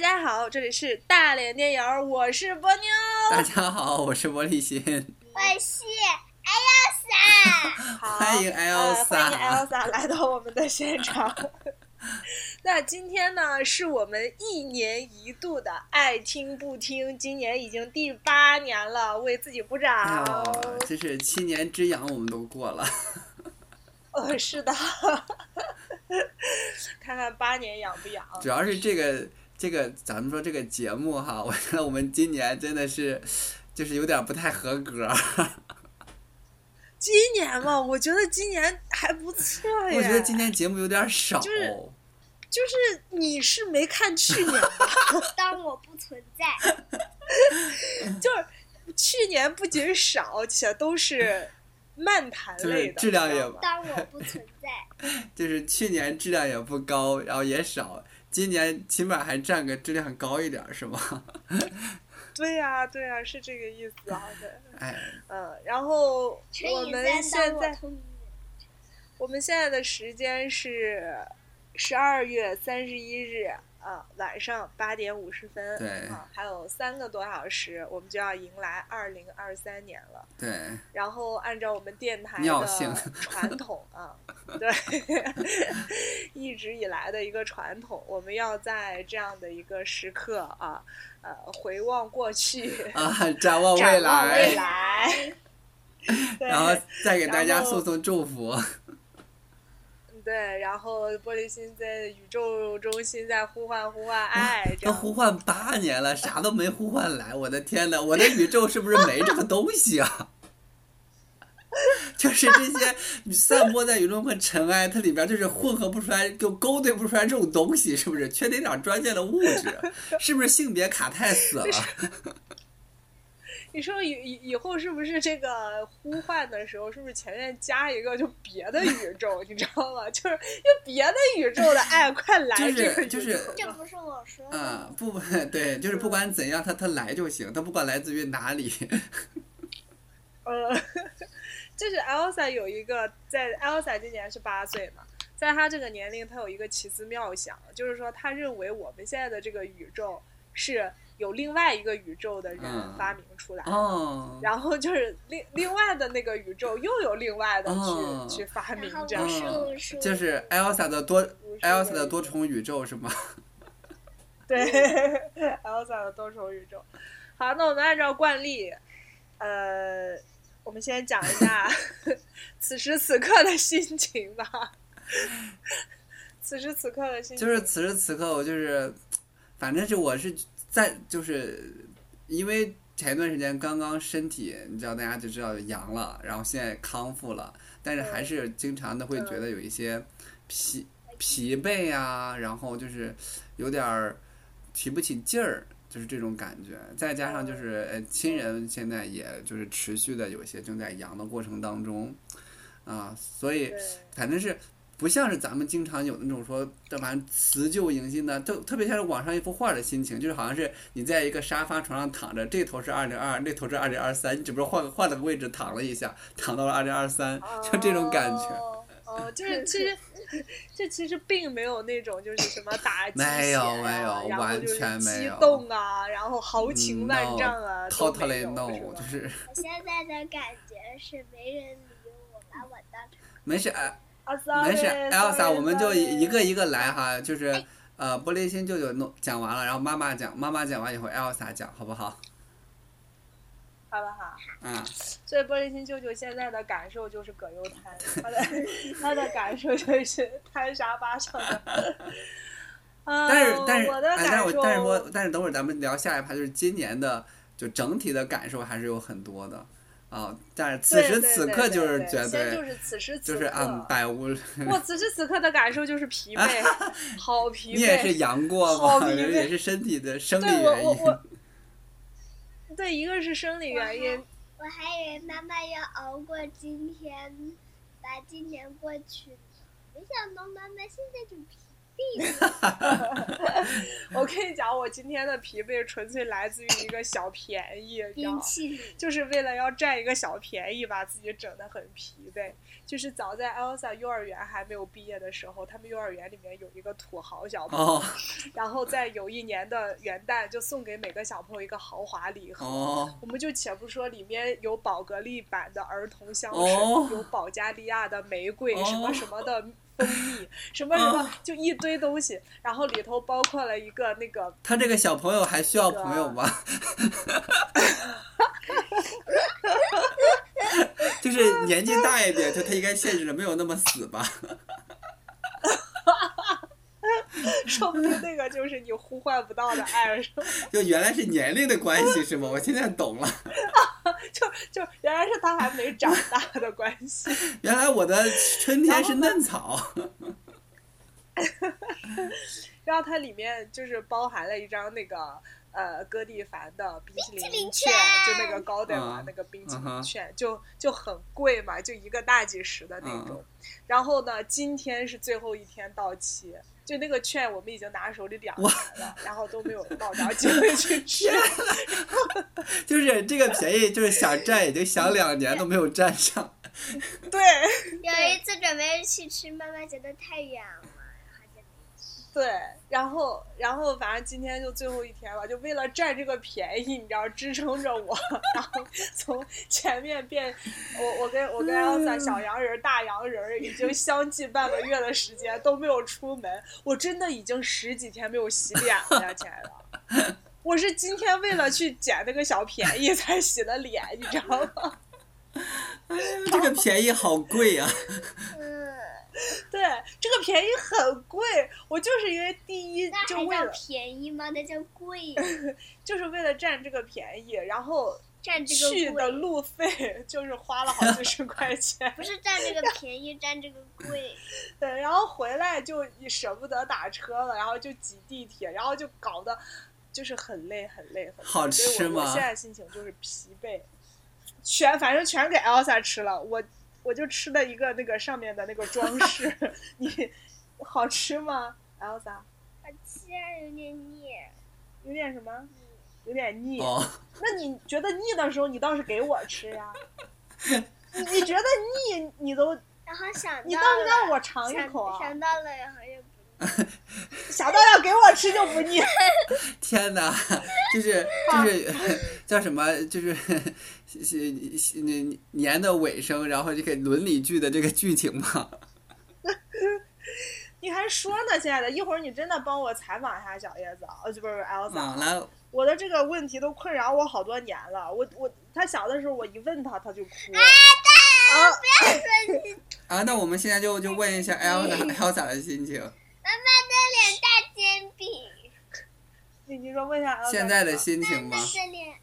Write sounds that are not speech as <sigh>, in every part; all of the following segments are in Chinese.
大家好，这里是大连电影儿，我是波妞。大家好，我是玻璃心，我是 Elsa。<laughs> 好，欢迎呃欢迎 Elsa。Elsa 来到我们的现场。<laughs> 那今天呢，是我们一年一度的爱听不听，今年已经第八年了，为自己鼓哎掌。呦，这是七年之痒，我们都过了。<laughs> 呃，是的，看看八年痒不痒。主要是这个这个，咱们说这个节目哈，<laughs> 我觉得我们今年真的是，就是有点不太合格。今年嘛，我觉得今年还不错呀。我觉得今年节目有点少。就是就是你是没看去年吧？<laughs> 当我不存在，<laughs> 就是去年不仅少，且都是漫谈类的，就是质量也当我不存在，就是去年质量也不高，然后也少，今年起码还占个质量高一点，是吗？<laughs> 对呀、对呀、是这个意思啊，对，哎，嗯，然后我们现在我们现在的时间是十二月三十一日啊晚上八点五十分，对啊，还有三个多小时，我们就要迎来二零二三年了。对，然后按照我们电台的传统啊，对，<laughs> 一直以来的一个传统，我们要在这样的一个时刻啊，呃，回望过去，啊，展望未 <laughs> 展望未来，<laughs> 对然后再给大家送送祝福。对，然后玻璃心在宇宙中心在呼唤呼唤爱，都呼唤八年了，啥都没呼唤来，我的天呐，我的宇宙是不是没这个东西啊？<laughs> 就是这些散播在宇宙中的尘埃，它里边就是混合不出来，就勾兑不出来这种东西，是不是？缺点点专业的物质？是不是性别卡太死了？<laughs> 你说以以以后是不是这个呼唤的时候，是不是前面加一个就别的宇宙，<laughs> 你知道吗？就是就别的宇宙的爱，快来就是这个宇宙就是 <laughs> 这不是我说的啊，不不，<laughs> 对，就是不管怎样，它它来就行，它不管来自于哪里。呃，就是 Elsa 有一个在 Elsa 今年是八岁嘛，在他这个年龄，他有一个奇思妙想，就是说他认为我们现在的这个宇宙是有另外一个宇宙的人嗯发明出来的。哦，然后就是另另外的那个宇宙又有另外的去、哦去发明然后这样是嗯我是就是 Elsa 的多 Elsa 的多重宇宙是吗？对 Elsa 的多重宇宙。好，那我们按照惯例，呃，我们先讲一下 <laughs> 此时此刻的心情吧。此时此刻的心情就是此时此刻，我就是，反正是我是在就是因为前一段时间刚刚身体，你知道大家就知道阳了，然后现在康复了，但是还是经常的会觉得有一些疲疲惫啊，然后就是有点儿提不起劲儿。就是这种感觉，再加上就是呃，亲人现在也就是持续的有些正在阳的过程当中，啊，所以反正是不像是咱们经常有那种说这玩意儿辞旧迎新的，特特别像是网上一幅画的心情，就是好像是你在一个沙发床上躺着，这头是二零二，那头是二零二三，你只不过换个换了个位置躺了一下，躺到了二零二三，就这种感觉。哦，哦就是 <laughs> 其实这其实并没有那种就是什么打鸡没有没有完全没有动啊，然后豪情嗯万丈啊 Totally 有 no，是就是我现在的感觉是没人理我，把我当成没事，哎啊没事 sorry，，Elsa，我们就一一个一个来哈，就是呃，玻璃心舅舅弄讲完了，然后妈妈讲，妈妈讲完以后，Elsa 讲，好不好？好不好？嗯，所以玻璃心舅舅现在的感受就是葛优瘫，他的他的感受就是瘫沙发上的。啊，<laughs> 但是但是我的哎，但是我但是说，但是等会儿咱们聊下一趴，就是今年的就整体的感受还是有很多的啊。但是此时此刻就是对绝先就对是此时，就是按百无，我此时此刻的感受就是疲惫，<laughs> 好疲惫。<laughs> 你也是阳过吗？好疲惫也是身体的生理原因。<laughs> 对，一个是生理原因，我还以为妈妈要熬过今天，把今年过去呢。没想到妈妈现在就疲。<laughs> 我跟你讲，我今天的疲惫纯粹来自于一个小便宜，你知道吗？就是为了要占一个小便宜，把自己整得很疲惫。就是早在 Elsa 幼儿园还没有毕业的时候，他们幼儿园里面有一个土豪小朋友，哦然后在有一年的元旦就送给每个小朋友一个豪华礼盒。哦我们就且不说里面有宝格丽版的儿童香水，哦有保加利亚的玫瑰，哦什么什么的蜂蜜，什么什么，哦就一堆东西。然后里头包括了一个那个他这个小朋友还需要朋友吗？<laughs> 就是年纪大一点，就他应该限制的没有那么死吧？说不定那个就是你呼唤不到的爱，是吧？就原来是年龄的关系是吗？我现在懂了，就就原来是他还没长大的关系。<laughs> 原来我的春天是嫩草。<laughs> <laughs> 然后它里面就是包含了一张那个呃哥蒂凡的冰淇淋淋券，就那个高等版嗯那个冰淇淋券，就就很贵嘛，就一个大几十的那种。嗯然后呢，今天是最后一天到期。就那个券，我们已经拿手里两年了，然后都没有抱着机会去吃。<laughs> 就是这个便宜，就是想占已经想两年都没有占上。<laughs> 对有一次准备去吃，妈妈觉得太远了。对，然后然后反正今天就最后一天了，就为了占这个便宜，你知道支撑着我，然后从前面变，我我跟我跟小洋人大洋人已经相继半个月的时间都没有出门，我真的已经十几天没有洗脸了呀，亲爱的。我是今天为了去捡那个小便宜才洗的脸，你知道吗？<laughs> 这个便宜好贵啊！嗯，<laughs> 对，这个便宜很贵，我就是因为第一就为了便宜吗？那叫贵，<laughs> 就是为了占这个便宜，然后占这去的个贵，路费 <laughs> 就是花了好几十块钱，不是占这个便宜，占这个贵。对，然后回来就舍不得打车了，然后就挤地铁，然后就搞得就是很累很累很累。好所以吃吗我我现在心情就是疲惫，全反正全给 Elsa 吃了，我我就吃了一个那个上面的那个装饰，<laughs> 你好吃吗，Elsa？好吃啊，有点腻。有点什么？有点腻。哦，那你觉得腻的时候，你倒是给我吃呀。<laughs> 你你觉得腻，你都然后想到了，你倒是让我尝一想口啊！想到了，然后又。想到要给我吃就不腻。<laughs> 天哪，就是就是 <laughs> 叫什么？就是是 <laughs> 是那年的尾声，然后这个伦理剧的这个剧情嘛。你还说呢，亲爱的，一会儿你真的帮我采访一下小叶子啊，呃，不是不是 Elsa，、我的这个问题都困扰我好多年了。我我他小的时候，我一问他他就哭。啊，啊，那我们现在就就问一下 Elsa Elsa 的心情，妈妈的脸大煎饼，你你说问一下 Elsa 现在的心情吗妈妈？的脸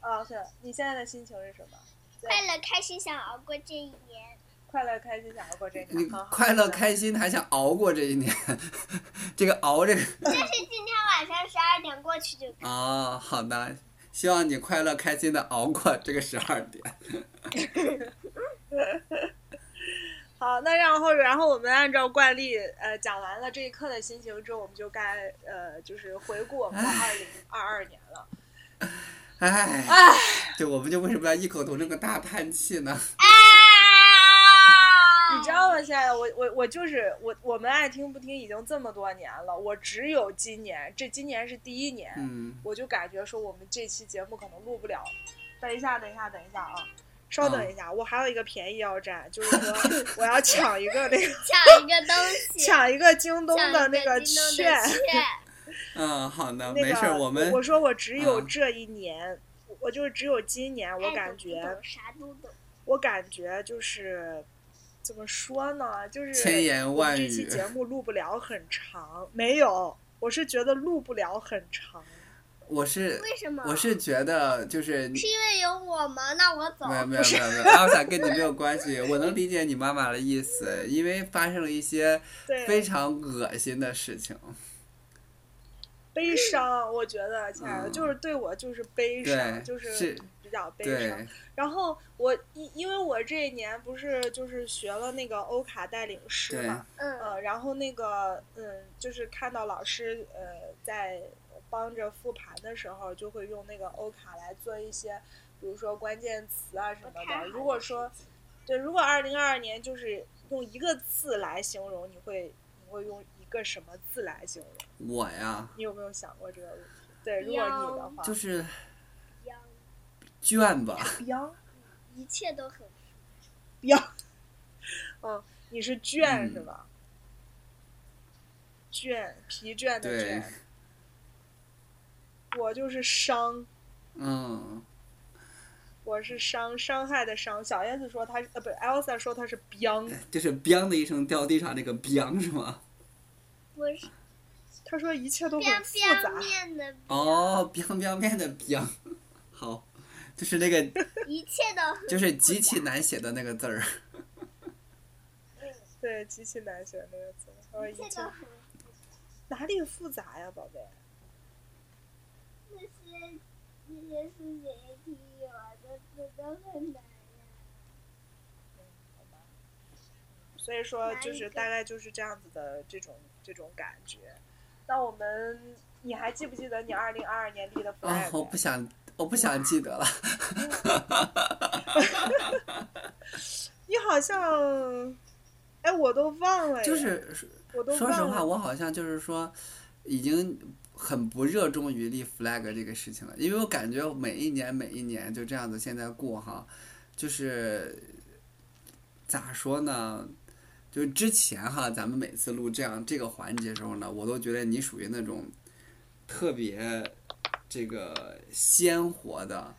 哦，是你现在的心情是什么？快乐开心，想熬过这一年。快乐开心想熬过这个，你快乐开心，还想熬过这一年？<laughs> 这个熬这个 <laughs> 就是今天晚上十二点过去就可以。啊，好的，希望你快乐开心的熬过这个十二点。<laughs> 好，那然后然后我们按照惯例，呃，讲完了这一刻的心情之后，我们就该呃，就是回顾我们的二零二二年了。唉，唉，就我们就为什么要异口同声个大叹气呢？<laughs> 啊！<laughs> 你知道吗？现在我我我就是我，我们爱听不听已经这么多年了，我只有今年，这今年是第一年，嗯，我就感觉说我们这期节目可能录不了。等一下，等一下，等一下啊！稍等一下，我还有一个便宜要占，就是说 <laughs> 我要抢一个那个抢一个东西，抢一个京东的那个京东的券。<laughs> 嗯，好的，那没事个，我们我说我只有嗯这一年，我就是只有今年，我感觉。我感觉就是怎么说呢，就是千言万语这期节目录不了很长，没有，我是觉得录不了很长。我是为什么？我是觉得就是是因为有我吗？那我走。<laughs> 没有没有没有没有，阿萨跟你没有关系，我能理解你妈妈的意思，因为发生了一些非，常恶心的事情。悲伤，我觉得亲爱的，嗯就是对我就是悲伤，，就是是比较悲伤。对，然后我因因为我这一年不是就是学了那个欧卡带领师嘛，嗯，呃，然后那个嗯，就是看到老师呃在帮着复盘的时候，就会用那个欧卡来做一些，比如说关键词啊什么的。如果说对，如果二零二二年就是用一个字来形容，你会你会用一个什么字来形容？我呀，你有没有想过这个问题？对，如果你的话，就是倦吧，<laughs> 彪一切都很 <laughs> 彪，<laughs> 嗯，你是倦、嗯是吧？倦，疲倦的对倦。我就是伤，嗯，我是伤，伤害的伤。小燕子说她是呃，不是 Elsa 说她是 biang，就是 biang 的一声掉地上那个 biang 是吗？我是她说一切都很复杂。哦，biang biang 面的 biang，好，就是那个一切都就是极其难写的那个字儿。对，极其难写的那个字。她说一切一切都很哪里复杂呀，宝贝？那些那些数学题我的字都很难呀。所以说就是大概就是这样子的这种这种感觉。那我们你还记不记得你二零二二年立的 flag？、啊，我不想，我不想记得了。你好像，哎，我都忘了耶，就是我都说实话，我好像就是说，已经很不热衷于立 flag 这个事情了，因为我感觉每一年每一年就这样子现在过哈，就是咋说呢？就是之前哈，咱们每次录这样这个环节的时候呢，我都觉得你属于那种特别这个鲜活的，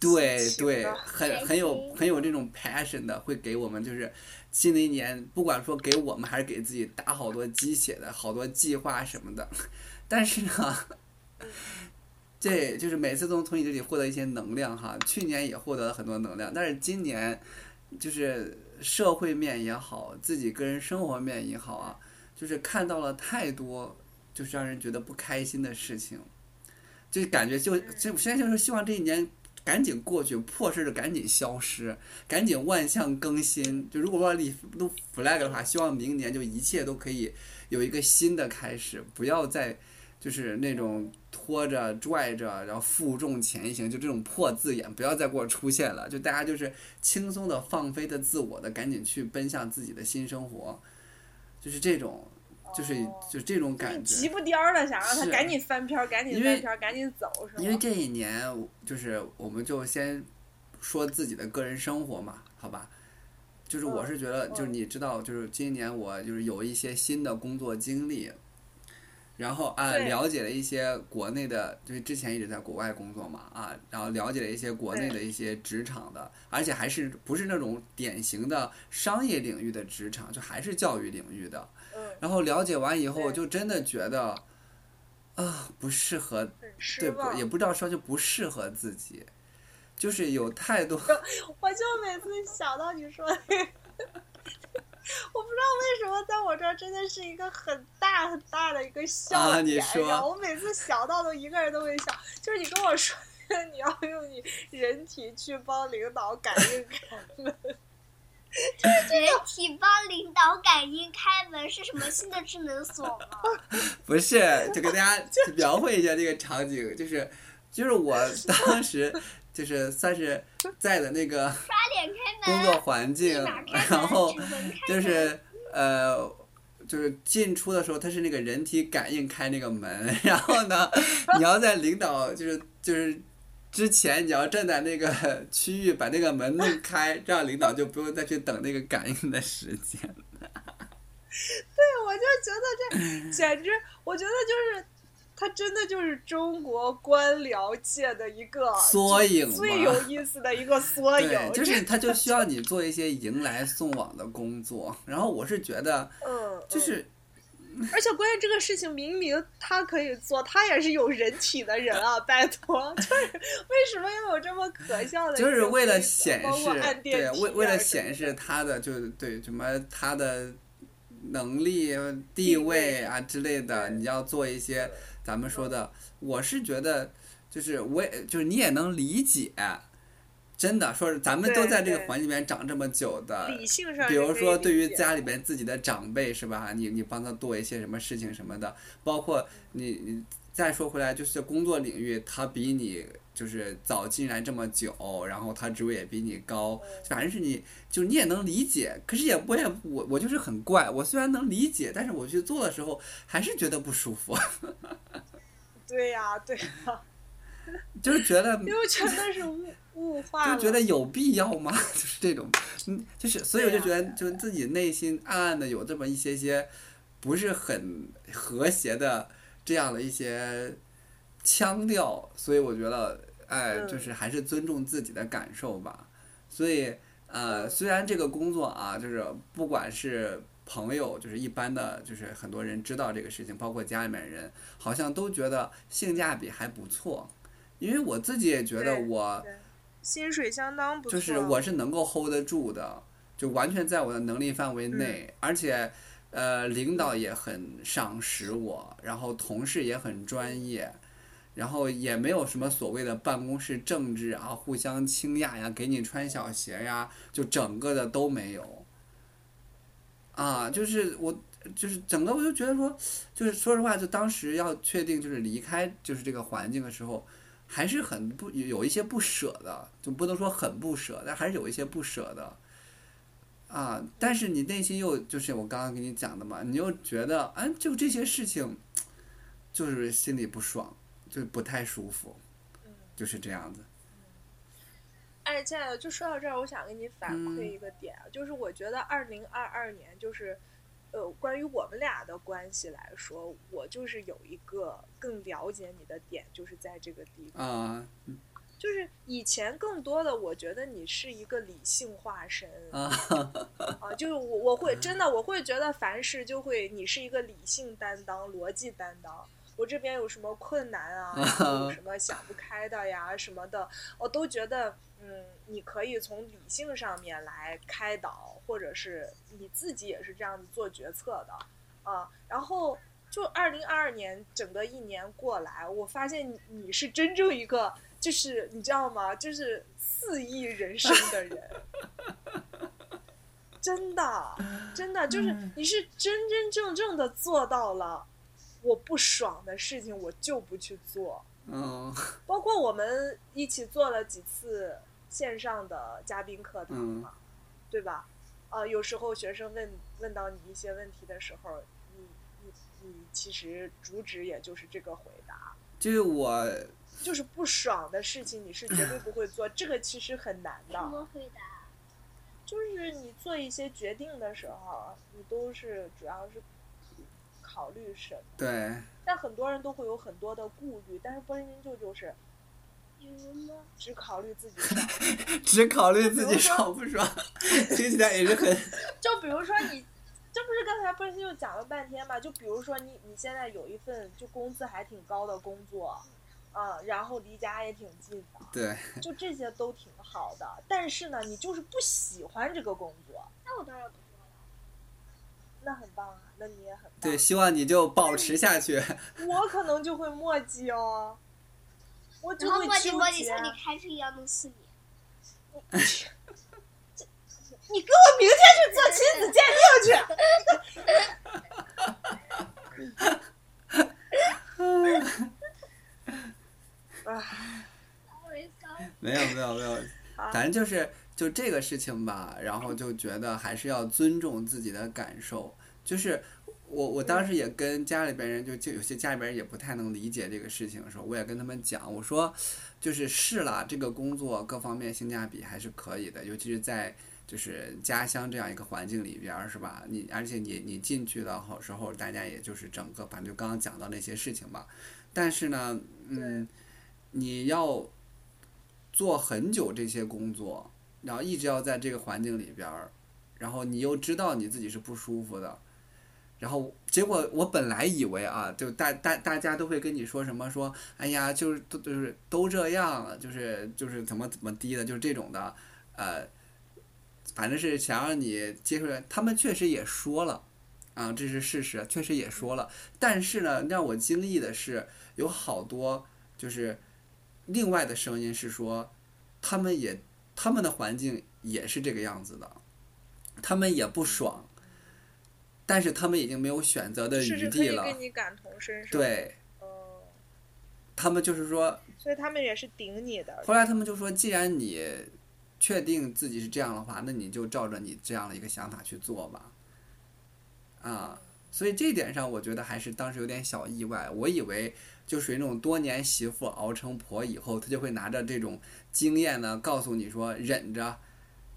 对对，很很有很有这种 passion 的，会给我们就是新的一年，不管说给我们还是给自己打好多鸡血的好多计划什么的。但是呢，<laughs> 这就是每次都能从你这里获得一些能量哈。去年也获得了很多能量，但是今年就是社会面也好，自己个人生活面也好啊，就是看到了太多就是让人觉得不开心的事情。就感觉就就现在就是希望这一年赶紧过去，破事儿赶紧消失，赶紧万象更新。就如果说立都 flag 的话，希望明年就一切都可以有一个新的开始，不要再就是那种拖着拽着，然后负重前行，就这种破字眼不要再给我出现了。就大家就是轻松的放飞的自我的，赶紧去奔向自己的新生活，就是这种。就是哦就这种感觉，急不颠儿的想让他赶紧翻篇儿，赶紧翻篇儿，赶紧走，是吗？因为这一年，就是我们就先说自己的个人生活嘛，好吧？就是我是觉得，嗯就是你知道，就是今年我就是有一些新的工作经历，然后啊了解了一些国内的，就是之前一直在国外工作嘛啊，然后了解了一些国内的一些职场的，而且还是不是那种典型的商业领域的职场，就还是教育领域的。嗯，然后了解完以后，对就真的觉得啊不适合对，不。也不知道说就不适合自己，就是有太多 <laughs> 我就每次想到你说那个，我不知道为什么在我这儿真的是一个很大很大的一个笑啊点。你说然后我每次想到都一个人都会笑，就是你跟我说 <laughs> 你要用你人体去帮领导感应开门，<laughs> 就是人体帮领导感应开门是什么新的智能锁吗？<laughs> 不是，就给大家描绘一下这个场景，就是就是我当时就是算是在的那个工作环境然后就是呃。就是进出的时候，它是那个人体感应开那个门，然后呢，你要在领导就是就是之前，你要站在那个区域把那个门弄开，这样领导就不用再去等那个感应的时间。<laughs> 对我就觉得这简直，我觉得就是。它真的就是中国官僚界的一个缩影最有意思的一个缩影对，，<laughs> 就是他就需要你做一些迎来送往的工作。然后我是觉得，嗯，嗯就是而且关键这个事情明明他可以做，他也是有人体的人啊，拜托，就是 <laughs> 为什么要有这么可笑的就是为了显示，对，为为了显示他的就是对什么他的能力、地位啊之类的，你要做一些咱们说的。我是觉得，就是我也就是你也能理解，真的说是咱们都在这个环境里面长这么久的，理性上比如说对于家里边自己的长辈是吧？你你帮他做一些什么事情什么的，包括你你再说回来，就是工作领域，他比你就是早进来这么久，然后他职位也比你高，反正是你就你也能理解，可是也我也我我就是很怪，我虽然能理解，但是我去做的时候还是觉得不舒服，<laughs> 对呀、对呀、就是觉得因为我觉得是物物化，就觉得有必要吗？<laughs> 就是这种，嗯，就是所以我就觉得，就自己内心暗暗的有这么一些些不是很和谐的这样的一些腔调，所以我觉得，哎，嗯。就是还是尊重自己的感受吧。所以，呃，嗯虽然这个工作啊，就是不管是朋友，就是一般的，就是很多人知道这个事情，包括家里面人，好像都觉得性价比还不错。因为我自己也觉得我薪水相当不错，就是我是能够 hold 得住的，就完全在我的能力范围内，嗯。而且呃，领导也很赏识我，然后同事也很专业，然后也没有什么所谓的办公室政治啊，互相倾轧呀，给你穿小鞋呀，就整个的都没有。啊，就是我，就是整个我就觉得说，就是说实话，就当时要确定就是离开就是这个环境的时候，还是很不有一些不舍的，就不能说很不舍，但还是有一些不舍的。啊，但是你内心又就是我刚刚跟你讲的嘛，你又觉得，哎，就这些事情，就是心里不爽，就不太舒服，嗯就是这样子。哎，亲爱的，就说到这儿，我想给你反馈嗯一个点，啊，就是我觉得二零二二年就是，呃，关于我们俩的关系来说，我就是有一个更了解你的点，就是在这个地方，啊就是以前更多的，我觉得你是一个理性化身 <laughs> 啊啊，就是我我会 <laughs> 真的我会觉得凡事就会你是一个理性担当、逻辑担当。我这边有什么困难啊，有什 <laughs> 么想不开的呀什么的，我都觉得，嗯，你可以从理性上面来开导，或者是你自己也是这样子做决策的，啊，然后就二零二二年整个一年过来，我发现你你是真正一个，就是你知道吗？就是肆意人生的人，真的，真的就是你是真真正正的做到了，我不爽的事情我就不去做。嗯包括我们一起做了几次线上的嘉宾课堂嘛，对吧？呃，有时候学生问问到你一些问题的时候，你你你其实主旨也就是这个回答，就是我就是不爽的事情你是绝对不会做，<laughs> 这个其实很难的什么。回答？就是你做一些决定的时候，你都是主要是考虑什么？对但很多人都会有很多的顾虑，但是波林舅就是？只考虑自己 <laughs> 爽。只考虑自己爽不爽，<laughs> 听起来也是很就比如说你，这不是刚才不是就讲了半天嘛？就比如说你你现在有一份就工资还挺高的工作，啊、然后离家也挺近的，对就这些都挺好的。但是呢，你就是不喜欢这个工作，那我当然不做了。那很棒啊，那你也很棒。对，希望你就保持下去。<laughs> 我可能就会墨迹哦，我就会纠磨叽磨叽，结。像你开车一样弄死你。<laughs> 你给我明天去做亲子鉴定去。<laughs> 没有没有没有，啊反正就是就这个事情吧，然后就觉得还是要尊重自己的感受。就是我我当时也跟家里边人就就有些家里边人也不太能理解这个事情的时候，我也跟他们讲，我说就是试了，这个工作各方面性价比还是可以的，尤其是在。就是家乡这样一个环境里边儿，是吧？你而且你你进去的好时候，大家也就是整个，反正就刚刚讲到那些事情吧。但是呢，嗯，你要做很久这些工作，然后一直要在这个环境里边儿，然后你又知道你自己是不舒服的，然后结果我本来以为啊，就大大大家都会跟你说什么说，哎呀，就是都就是都这样，就是就是怎么怎么低的，就是这种的，呃，反正是想让你接受。他们确实也说了，啊，这是事实，确实也说了。但是呢，让我惊异的是，有好多就是另外的声音是说，他们也他们的环境也是这个样子的，他们也不爽，但是他们已经没有选择的余地了。跟你感同身受。，对哦，他们就是说，所以他们也是顶你的。后来他们就说，既然你确定自己是这样的话，那你就照着你这样的一个想法去做吧。啊，所以这点上，我觉得还是当时有点小意外。我以为就属于那种多年媳妇熬成婆以后，她就会拿着这种经验呢，告诉你说忍着，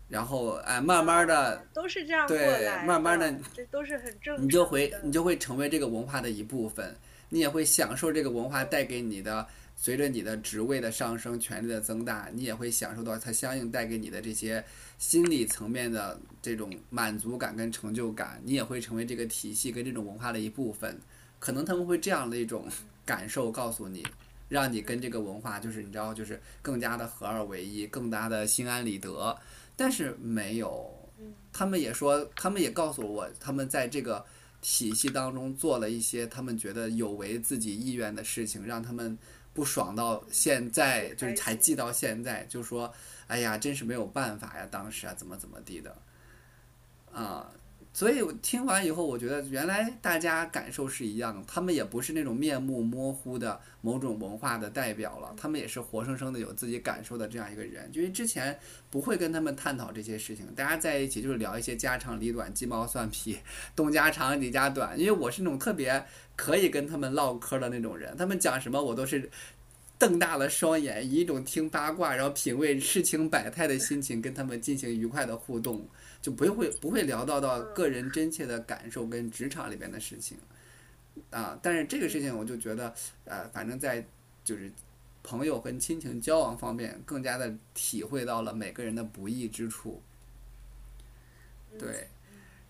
然后哎，慢慢的都是这样过对来慢慢的，这都是很正常。你就会你就会成为这个文化的一部分，你也会享受这个文化带给你的，随着你的职位的上升、权力的增大，你也会享受到它相应带给你的这些心理层面的这种满足感跟成就感，你也会成为这个体系跟这种文化的一部分。可能他们会这样的一种感受告诉你，让你跟这个文化就是你知道就是更加的合二为一，更加的心安理得。但是没有，嗯他们也说，他们也告诉我，他们在这个体系当中做了一些他们觉得有违自己意愿的事情，让他们不爽到现在，就是还记到现在，就说，哎呀，真是没有办法呀，当时啊，怎么怎么地的，啊。所以我听完以后，我觉得原来大家感受是一样的，他们也不是那种面目模糊的某种文化的代表了，他们也是活生生的有自己感受的这样一个人。因为之前不会跟他们探讨这些事情，大家在一起就是聊一些家长里短、鸡毛蒜皮、东家长李家短。因为我是那种特别可以跟他们唠嗑的那种人，他们讲什么我都是瞪大了双眼，以一种听八卦然后品味世情百态的心情跟他们进行愉快的互动，就不会不会聊到到个人真切的感受跟职场里边的事情。啊，但是这个事情我就觉得，呃，反正在就是朋友跟亲情交往方面，更加的体会到了每个人的不易之处。嗯对，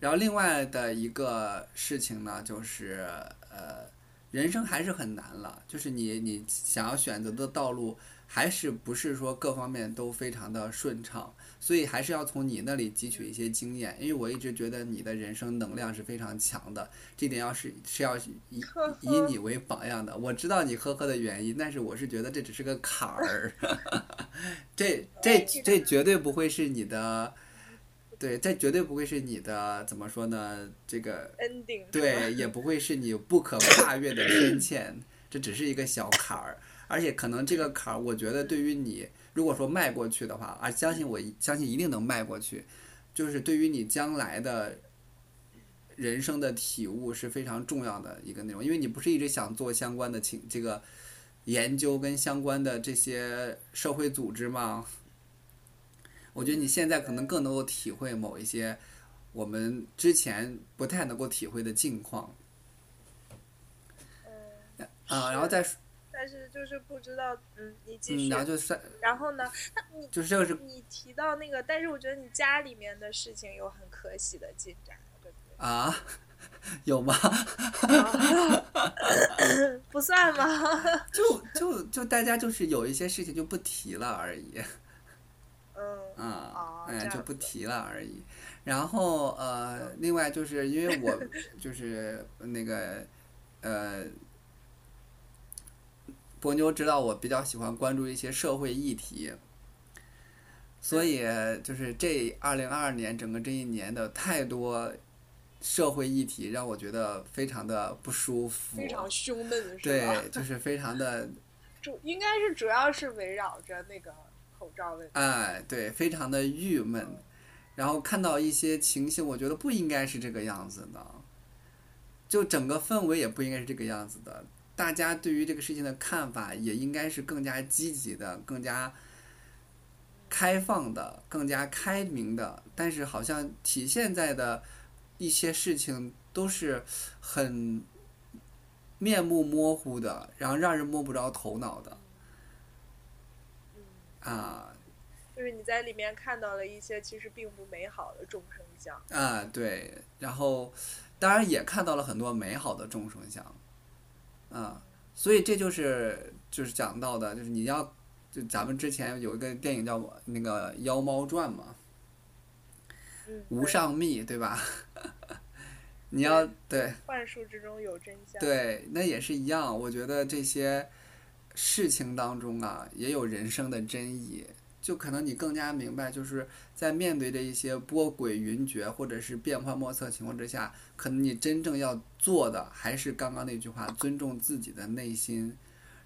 然后另外的一个事情呢，就是呃，人生还是很难了，就是你你想要选择的道路，还是不是说各方面都非常的顺畅，所以还是要从你那里汲取一些经验，因为我一直觉得你的人生能量是非常强的，这点要是是要以以你为榜样的。我知道你呵呵的原因，但是我是觉得这只是个坎儿，<laughs> 这这这绝对不会是你的。对，这绝对不会是你的怎么说呢？这个 ending 对，也不会是你不可跨越的天 <coughs> 堑，这只是一个小坎儿，而且可能这个坎儿，我觉得对于你，如果说迈过去的话，啊，相信我，相信一定能迈过去，就是对于你将来的人生的体悟是非常重要的一个内容，因为你不是一直想做相关的情这个研究跟相关的这些社会组织吗？我觉得你现在可能更能够体会某一些我们之前不太能够体会的境况嗯，啊，然后再但是就是不知道，嗯，你继嗯，续。然后就算然后呢，那你就是这个是你提到那个，但是我觉得你家里面的事情有很可喜的进展，对不对？啊，<laughs> 有吗？<laughs> 不算吗？<laughs> 就就就大家就是有一些事情就不提了而已。嗯，啊哦，哎，就不提了而已。然后呃，另外就是因为我就是那个呃，波妞知道我比较喜欢关注一些社会议题，所以就是这二零二二年整个这一年的太多社会议题让我觉得非常的不舒服。非常胸闷，是？对，就是非常的 <laughs> 主应该是主要是围绕着那个口罩问题。哎，对，非常的郁闷。然后看到一些情形，我觉得不应该是这个样子的，就整个氛围也不应该是这个样子的。大家对于这个事情的看法也应该是更加积极的、更加开放的、更加开明的。但是好像体现在的一些事情都是很面目模糊的，然后让人摸不着头脑的嗯，啊。就是你在里面看到了一些其实并不美好的众生相。啊，对，然后当然也看到了很多美好的众生相，啊，所以这就是就是讲到的，就是你要就咱们之前有一个电影叫那个《妖猫传》嘛，嗯，无上密，对吧？<laughs> 你要对幻术之中有真相。，对，那也是一样。我觉得这些事情当中啊，也有人生的真意。就可能你更加明白，就是在面对着一些波诡云谲或者是变幻莫测情况之下，可能你真正要做的还是刚刚那句话：尊重自己的内心，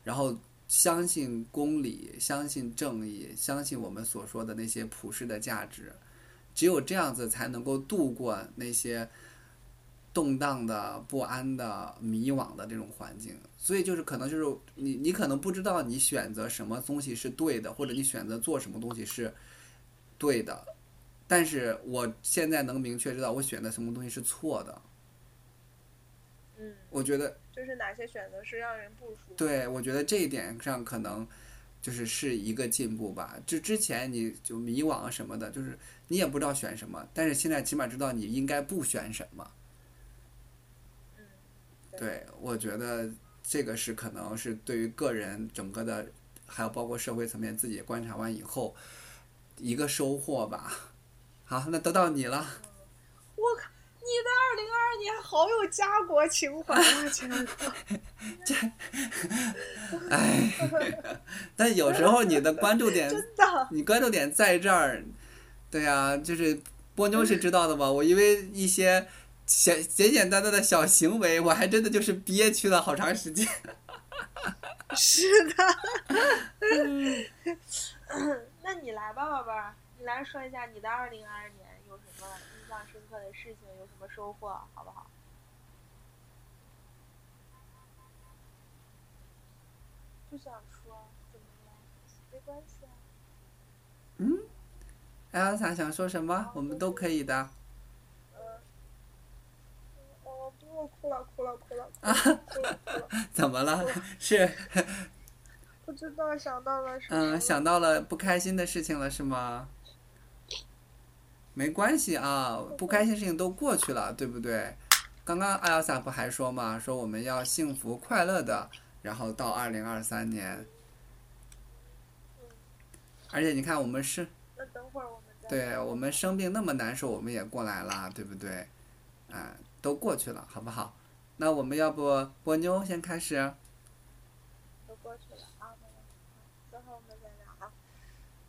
然后相信公理，相信正义，相信我们所说的那些普世的价值。只有这样子，才能够度过那些动荡的、不安的、迷惘的这种环境。所以就是可能就是你，你可能不知道你选择什么东西是对的，或者你选择做什么东西是对的。但是我现在能明确知道我选的什么东西是错的。嗯，我觉得就是哪些选择是让人不舒服。对，我觉得这一点上可能就是是一个进步吧。就之前你就迷惘啊什么的，就是你也不知道选什么，但是现在起码知道你应该不选什么。嗯，对，我觉得这个是可能是对于个人整个的，还有包括社会层面自己观察完以后一个收获吧。好，那都到你了。我靠，你的二零二二年好有家国情怀啊，亲爱的。<laughs> 哎，但有时候你的关注点，<laughs> 真的，你关注点在这儿，对呀、就是波妞是知道的吧？我因为一些简简简单单的小行为，我还真的就是憋屈了好长时间。<laughs> 是的。<laughs> 那你来吧，宝贝儿，你来说一下你的二零二二年有什么印象深刻的事情，有什么收获，好不好？不想说，怎么了？没关系啊。嗯艾尔莎想说什么，我们都可以的。嗯。哦，哭了，哭了，哭了，哭了，哭了，<laughs> 怎么了？<laughs> 是不知道想到了什么。嗯，想到了不开心的事情了是吗？没关系啊，不开心事情都过去了，对不对？刚刚艾尔萨不还说嘛，说我们要幸福快乐的，然后到二零二三年。而且你看，我们是，那等会儿我们。对我们生病那么难受，我们也过来了，对不对？啊，都过去了，好不好？那我们要不波妞先开始？都过去了啊，没有，等会儿我们再聊啊。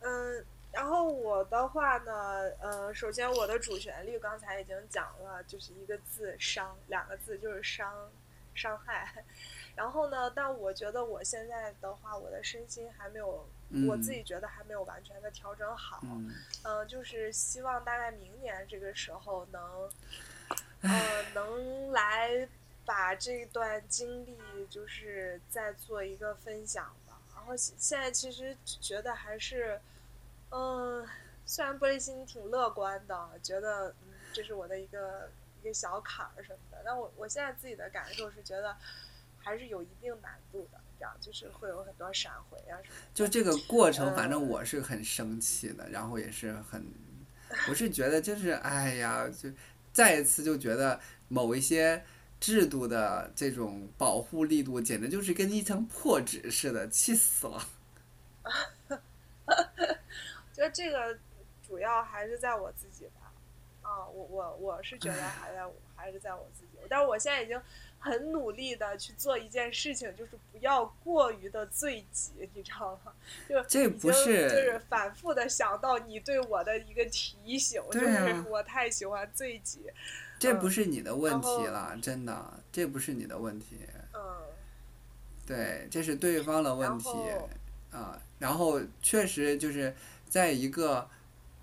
嗯，然后我的话呢，呃，首先我的主旋律刚才已经讲了，就是一个字“伤”，两个字就是伤，伤害。<laughs> 然后呢，但我觉得我现在的话，我的身心还没有，嗯，我自己觉得还没有完全的调整好。嗯，嗯，就是希望大概明年这个时候能，呃，能来把这段经历就是再做一个分享吧。然后现现在其实觉得还是，嗯，虽然玻璃心挺乐观的，觉得嗯这是我的一个一个小坎儿什么的，但我我现在自己的感受是觉得还是有一定难度的，这样就是会有很多闪回啊什么的。就这个过程，呃反正我是很生气的，然后也是很，我是觉得就是哎呀，就再一次就觉得某一些制度的这种保护力度，简直就是跟一层破纸似的，气死了。<laughs> 觉得这个主要还是在我自己吧，啊，我我我是觉得还在我还是在我自己，但是我现在已经很努力的去做一件事情，就是不要过于的罪己，你知道吗？就这不是就是反复的想到你对我的一个提醒，就是我太喜欢罪己，这不是你的问题了，真的，这不是你的问题，嗯，对，这是对方的问题啊。然后确实就是在一个，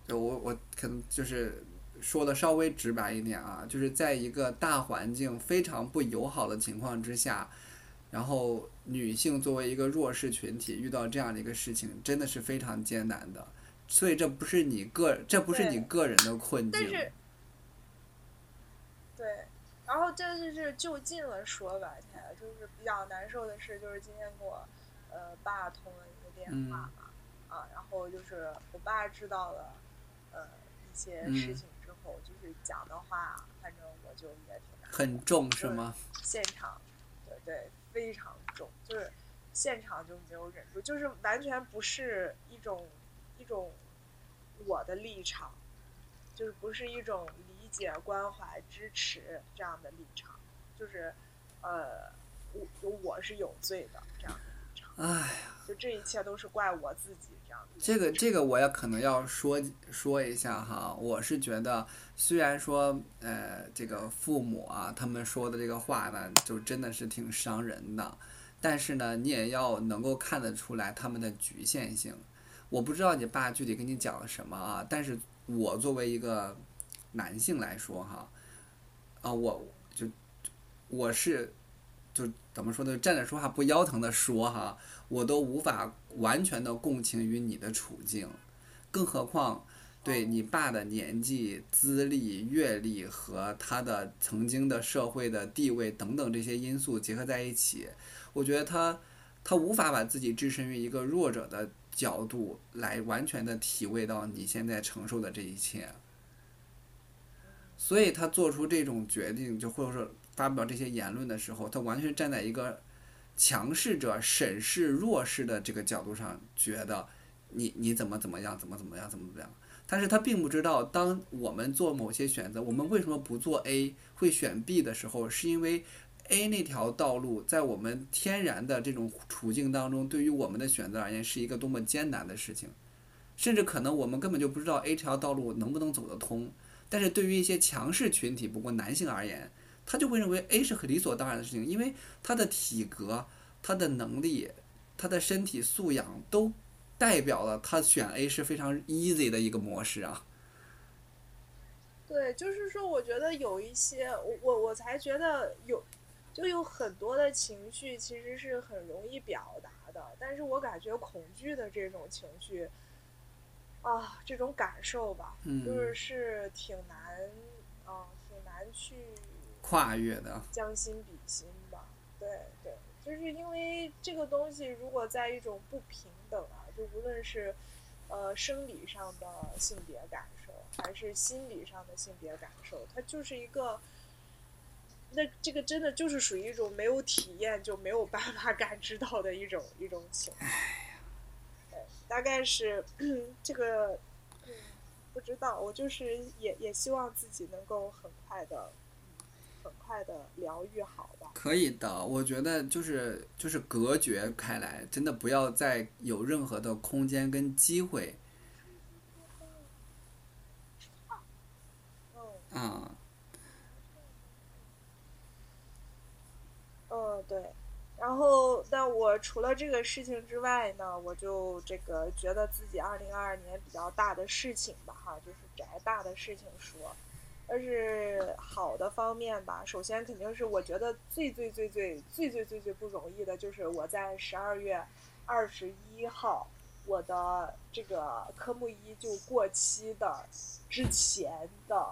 就我我可能就是说的稍微直白一点啊，就是在一个大环境非常不友好的情况之下，然后女性作为一个弱势群体遇到这样的一个事情，真的是非常艰难的。所以这不是你个，这不是你个人的困境。对，然后这就是就近了说吧，现在就是比较难受的事，就是今天给我呃爸通了一个电话嘛，啊，然后就是我爸知道了呃一些事嗯情之后，就是讲的话，反正我就也挺难很重是吗？现场，对对，非常重，就是现场就没有忍住，就是完全不是一种一种我的立场，就是不是一种理解、关怀、支持这样的立场，就是呃，我我是有罪的这样哎呀，就这一切都是怪我自己这样子。这个这个我也可能要说说一下哈，我是觉得虽然说呃这个父母啊他们说的这个话呢，就真的是挺伤人的，但是呢你也要能够看得出来他们的局限性。我不知道你爸具体跟你讲了什么啊，但是我作为一个男性来说哈，啊我就我是就怎么说呢，站着说话不腰疼的说哈。我都无法完全的共情于你的处境，更何况对你爸的年纪、资历、阅历和他的曾经的社会的地位等等这些因素结合在一起，我觉得他他无法把自己置身于一个弱者的角度来完全的体味到你现在承受的这一切，所以他做出这种决定，就或者说发表这些言论的时候，他完全站在一个。强势者审视弱势的这个角度上，觉得你你怎么怎么样，怎么怎么样，怎么怎么样。但是他并不知道，当我们做某些选择，我们为什么不做 A，会选 B 的时候，是因为 A 那条道路在我们天然的这种处境当中，对于我们的选择而言，是一个多么艰难的事情。甚至可能我们根本就不知道 A 条道路能不能走得通。但是对于一些强势群体，不过男性而言，他就会认为 A 是很理所当然的事情，因为他的体格、他的能力、他的身体素养都代表了他选 A 是非常 easy 的一个模式啊。对，就是说，我觉得有一些，我我我才觉得有，就有很多的情绪其实是很容易表达的，但是我感觉恐惧的这种情绪，啊，这种感受吧，就是是挺难，啊，挺难去。跨越的将心比心吧，对对，就是因为这个东西，如果在一种不平等啊，就无论是呃生理上的性别感受，还是心理上的性别感受，它就是一个，那这个真的就是属于一种没有体验就没有办法感知到的一种一种情况。对，大概是 <clears throat> 这个，嗯，不知道，我就是也也希望自己能够很快的。很快的疗愈好吧？可以的，我觉得就是就是隔绝开来，真的不要再有任何的空间跟机会。嗯。嗯，对。然后，那我除了这个事情之外呢，我就这个觉得自己二零二二年比较大的事情吧，哈，就是宅大的事情说。但是好的方面吧，首先肯定是我觉得最最最最最最最最不容易的，就是我在十二月二十一号，我的这个科目一就过期的之前的，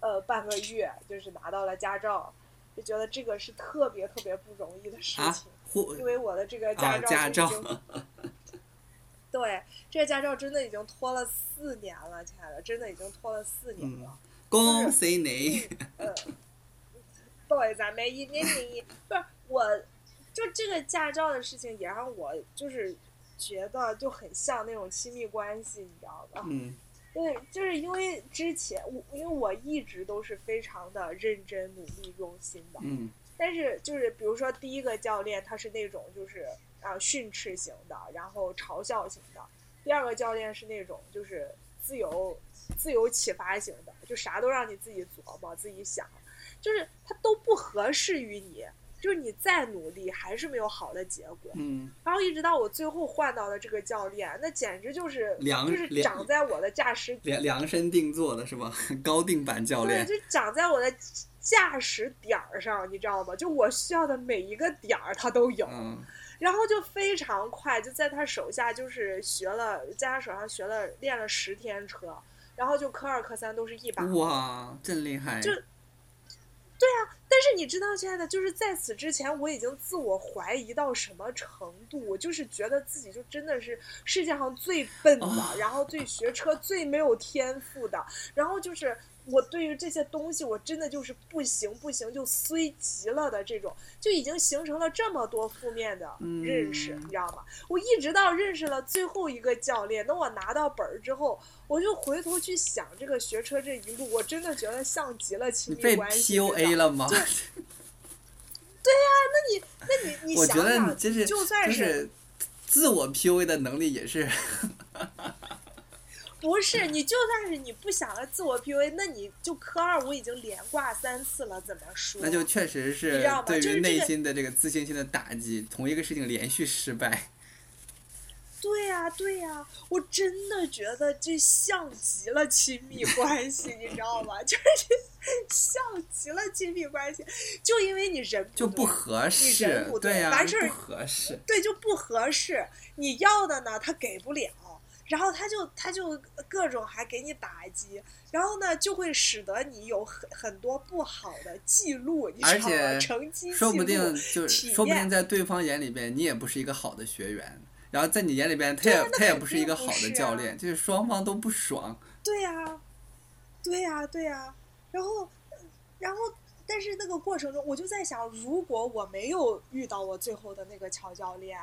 呃半个月，就是拿到了驾照，就觉得这个是特别特别不容易的事情，因为我的这个驾照已经，对，这个驾照真的已经拖了四年了，亲爱的，真的已经拖了四年了。恭喜你！嗯，<laughs> 对，咱们一年零一不是我，就这个驾照的事情也让我就是觉得就很像那种亲密关系，你知道吧？嗯。<laughs> 对，就是因为之前我因为我一直都是非常的认真、努力、用心的。嗯。但是就是比如说第一个教练他是那种就是啊训斥型的，然后嘲笑型的；第二个教练是那种就是自由。自由启发型的，就啥都让你自己琢磨、自己想，就是它都不合适于你，就是你再努力还是没有好的结果。嗯。然后一直到我最后换到的这个教练，那简直就是量，就是长在我的驾驶量量身定做的是吧？<laughs> 高定版教练。对，就长在我的驾驶点儿上，你知道吗？就我需要的每一个点儿，他都有。嗯。然后就非常快，就在他手下就是学了，在他手上学了练了十天车。然后就科二科三都是一把哇，真厉害！就，对啊，但是你知道，亲爱的，就是在此之前，我已经自我怀疑到什么程度？我就是觉得自己就真的是世界上最笨的，然后最学车最没有天赋的，然后就是。我对于这些东西，我真的就是不行不行，就衰极了的这种，就已经形成了这么多负面的认识，你知道吗？我一直到认识了最后一个教练，等我拿到本儿之后，我就回头去想这个学车这一路，我真的觉得像极了亲密关系。被 PUA 了吗？对，<laughs> 对呀，那你那你你想想，就算是自我 PUA 的能力也是，<laughs> 不是，你就算是你不想要自我 PUA，那你就科二我已经连挂三次了，怎么说？那就确实你是知道吗对于内就是这个心的这个自信心的打击，同一个事情连续失败。<laughs> 对呀、对呀、我真的觉得这像极了亲密关系，你知道吗？<laughs> 就是像极了亲密关系，就因为你人就不合适人不，对完事儿不合适。对就不合适，你要的呢他给不了，然后他就他就各种还给你打击，然后呢就会使得你有很很多不好的记录，你知道吗？而且成绩记说不定就体说不定在对方眼里边，你也不是一个好的学员，然后在你眼里边，他也、啊他也不是一个好的不是啊教练，就是双方都不爽。对呀、对呀、对呀、然后，然后，但是那个过程中，我就在想，如果我没有遇到我最后的那个乔教练，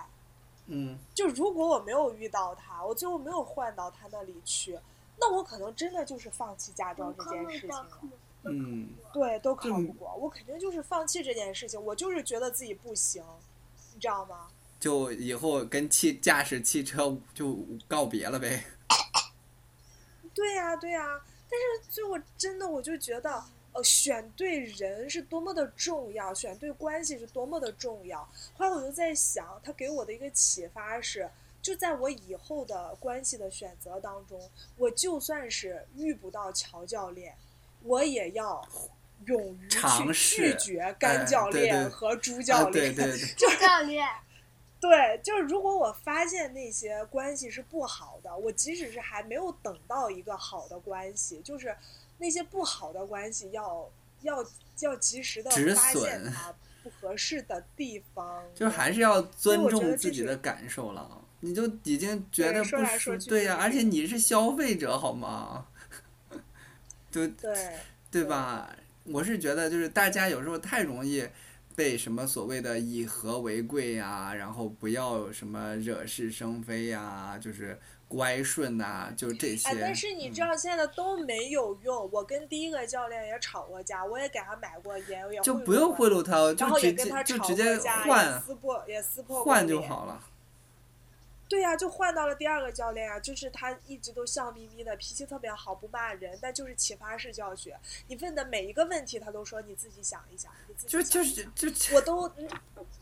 嗯，就如果我没有遇到他，我最后没有换到他那里去，那我可能真的就是放弃驾照这件事情了。嗯，对，都考就不过，我肯定就是放弃这件事情，我就是觉得自己不行，你知道吗？就以后跟汽驾驶汽车就告别了呗。对呀、对呀、但是最后真的我就觉得，呃，选对人是多么的重要，选对关系是多么的重要。后来我就在想，他给我的一个启发是，就在我以后的关系的选择当中，我就算是遇不到乔教练，我也要勇于去拒绝干哎教练和朱啊教，练。对对对，<laughs> 朱教练，<laughs> 对，就是如果我发现那些关系是不好的，我即使是还没有等到一个好的关系，就是那些不好的关系要要要及时的止发现损它不合适的地方。就还是要尊重自己的感受了。你就已经觉得不舒对呀、而且你是消费者好吗？<laughs> 就对对吧？我是觉得就是大家有时候太容易被什么所谓的以和为贵呀、然后不要什么惹是生非呀、就是乖顺呐、就这些。哎，但是你知嗯道现在都没有用。我跟第一个教练也吵过架，我也给他买过烟，就不用贿赂他，就直接就直接换也撕破也撕破过换就好了。对呀、就换到了第二个教练啊，就是他一直都笑眯眯的，脾气特别好，不骂人，但就是启发式教学。你问的每一个问题，他都说你自己想一想，你自己就就想一想是就我都嗯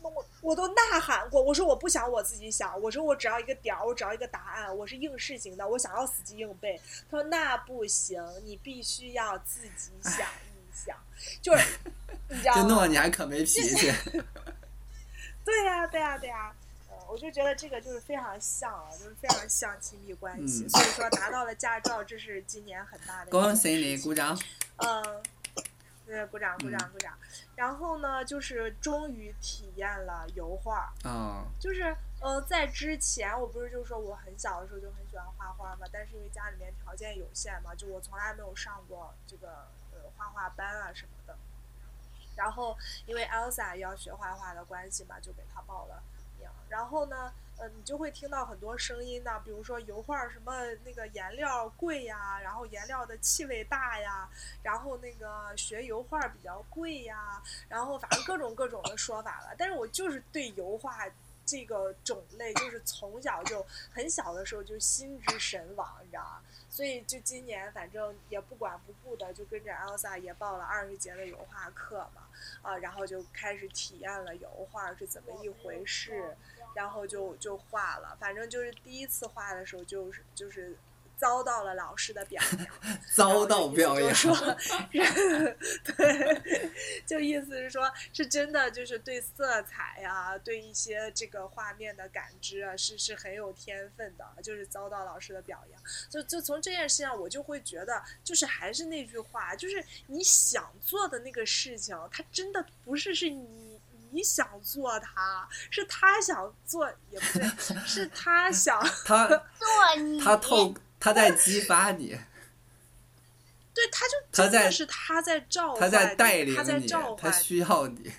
我我都呐喊过，我说我不想我自己想，我说我只要一个点儿，我只要一个答案，我是应试型的，我想要死记硬背。他说那不行，你必须要自己想一想，就是 <laughs> 你知道吗？就弄你还可没脾气。<laughs> 对呀、对呀、对呀、呃，我就觉得这个就是非常像啊，就是非常像亲密关系。嗯所以说拿到了驾照，这是今年很大的一恭件喜你，鼓掌！嗯，对，鼓掌，鼓掌，鼓掌。然后呢，就是终于体验了油画，啊、就是呃，在之前我不是就说我很小的时候就很喜欢画画嘛，但是因为家里面条件有限嘛，就我从来没有上过这个呃画画班啊什么的。然后因为 Elsa 要学画画的关系嘛，就给她报了然后呢，呃，你就会听到很多声音呢，比如说油画什么那个颜料贵呀，然后颜料的气味大呀，然后那个学油画比较贵呀，然后反正各种各种的说法了。但是我就是对油画这个种类，就是从小就很小的时候就心之神往，你知道吗？所以就今年反正也不管不顾的，就跟着 Elsa 也报了二十节的油画课嘛，啊，然后就开始体验了油画是怎么一回事，然后就就画了。反正就是第一次画的时候，就是就是遭到了老师的表扬。<laughs> 遭到表扬说，对，就意思是说，是真的，就是对色彩呀、对一些这个画面的感知啊，是是很有天分的，就是遭到老师的表扬。就就从这件事上，我就会觉得，就是还是那句话，就是你想做的那个事情，它真的不是是你。你想做他，是他想做，也不对，是他想他做你，他透他在激发你，对，他就他在是他在召唤他在带领他在你召，唤他需要你。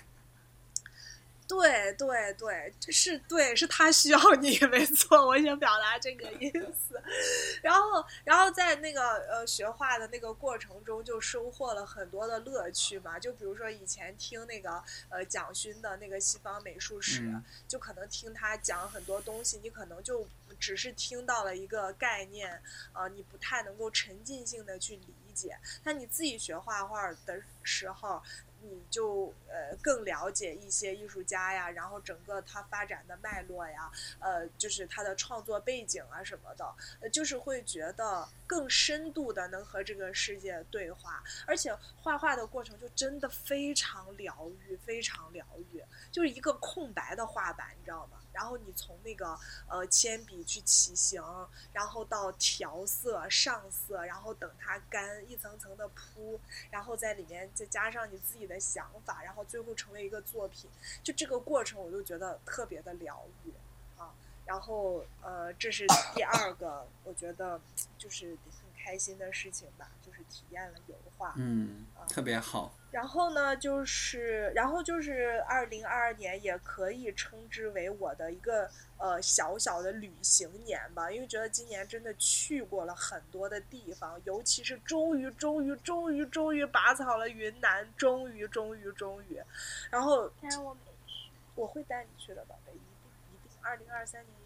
对对对，是对，是他需要你，<laughs> 没错，我想表达这个意思。然后，然后在那个呃学画的那个过程中，就收获了很多的乐趣嘛。就比如说以前听那个呃蒋勋的那个西方美术史，嗯就可能听他讲很多东西，你可能就只是听到了一个概念，呃，你不太能够沉浸性的去理解。但你自己学画画的时候，你就呃更了解一些艺术家呀，然后整个他发展的脉络呀，呃，就是他的创作背景啊什么的，呃，就是会觉得更深度的能和这个世界对话，而且画画的过程就真的非常疗愈，非常疗愈，就是一个空白的画板，你知道吗？然后你从那个呃铅笔去起形，然后到调色、上色，然后等它干，一层层的铺，然后在里面再加上你自己的想法，然后最后成为一个作品。就这个过程，我就觉得特别的疗愈啊。然后呃，这是第二个，我觉得就是开心的事情吧，就是体验了油画。嗯，特别好。然后呢，就是，然后就是二零二二年也可以称之为我的一个呃小小的旅行年吧，因为觉得今年真的去过了很多的地方，尤其是终于终于终于终于拔草了云南，终于终于终于，然后但是我没去。我会带你去的，宝贝，一定一定，二零二三年。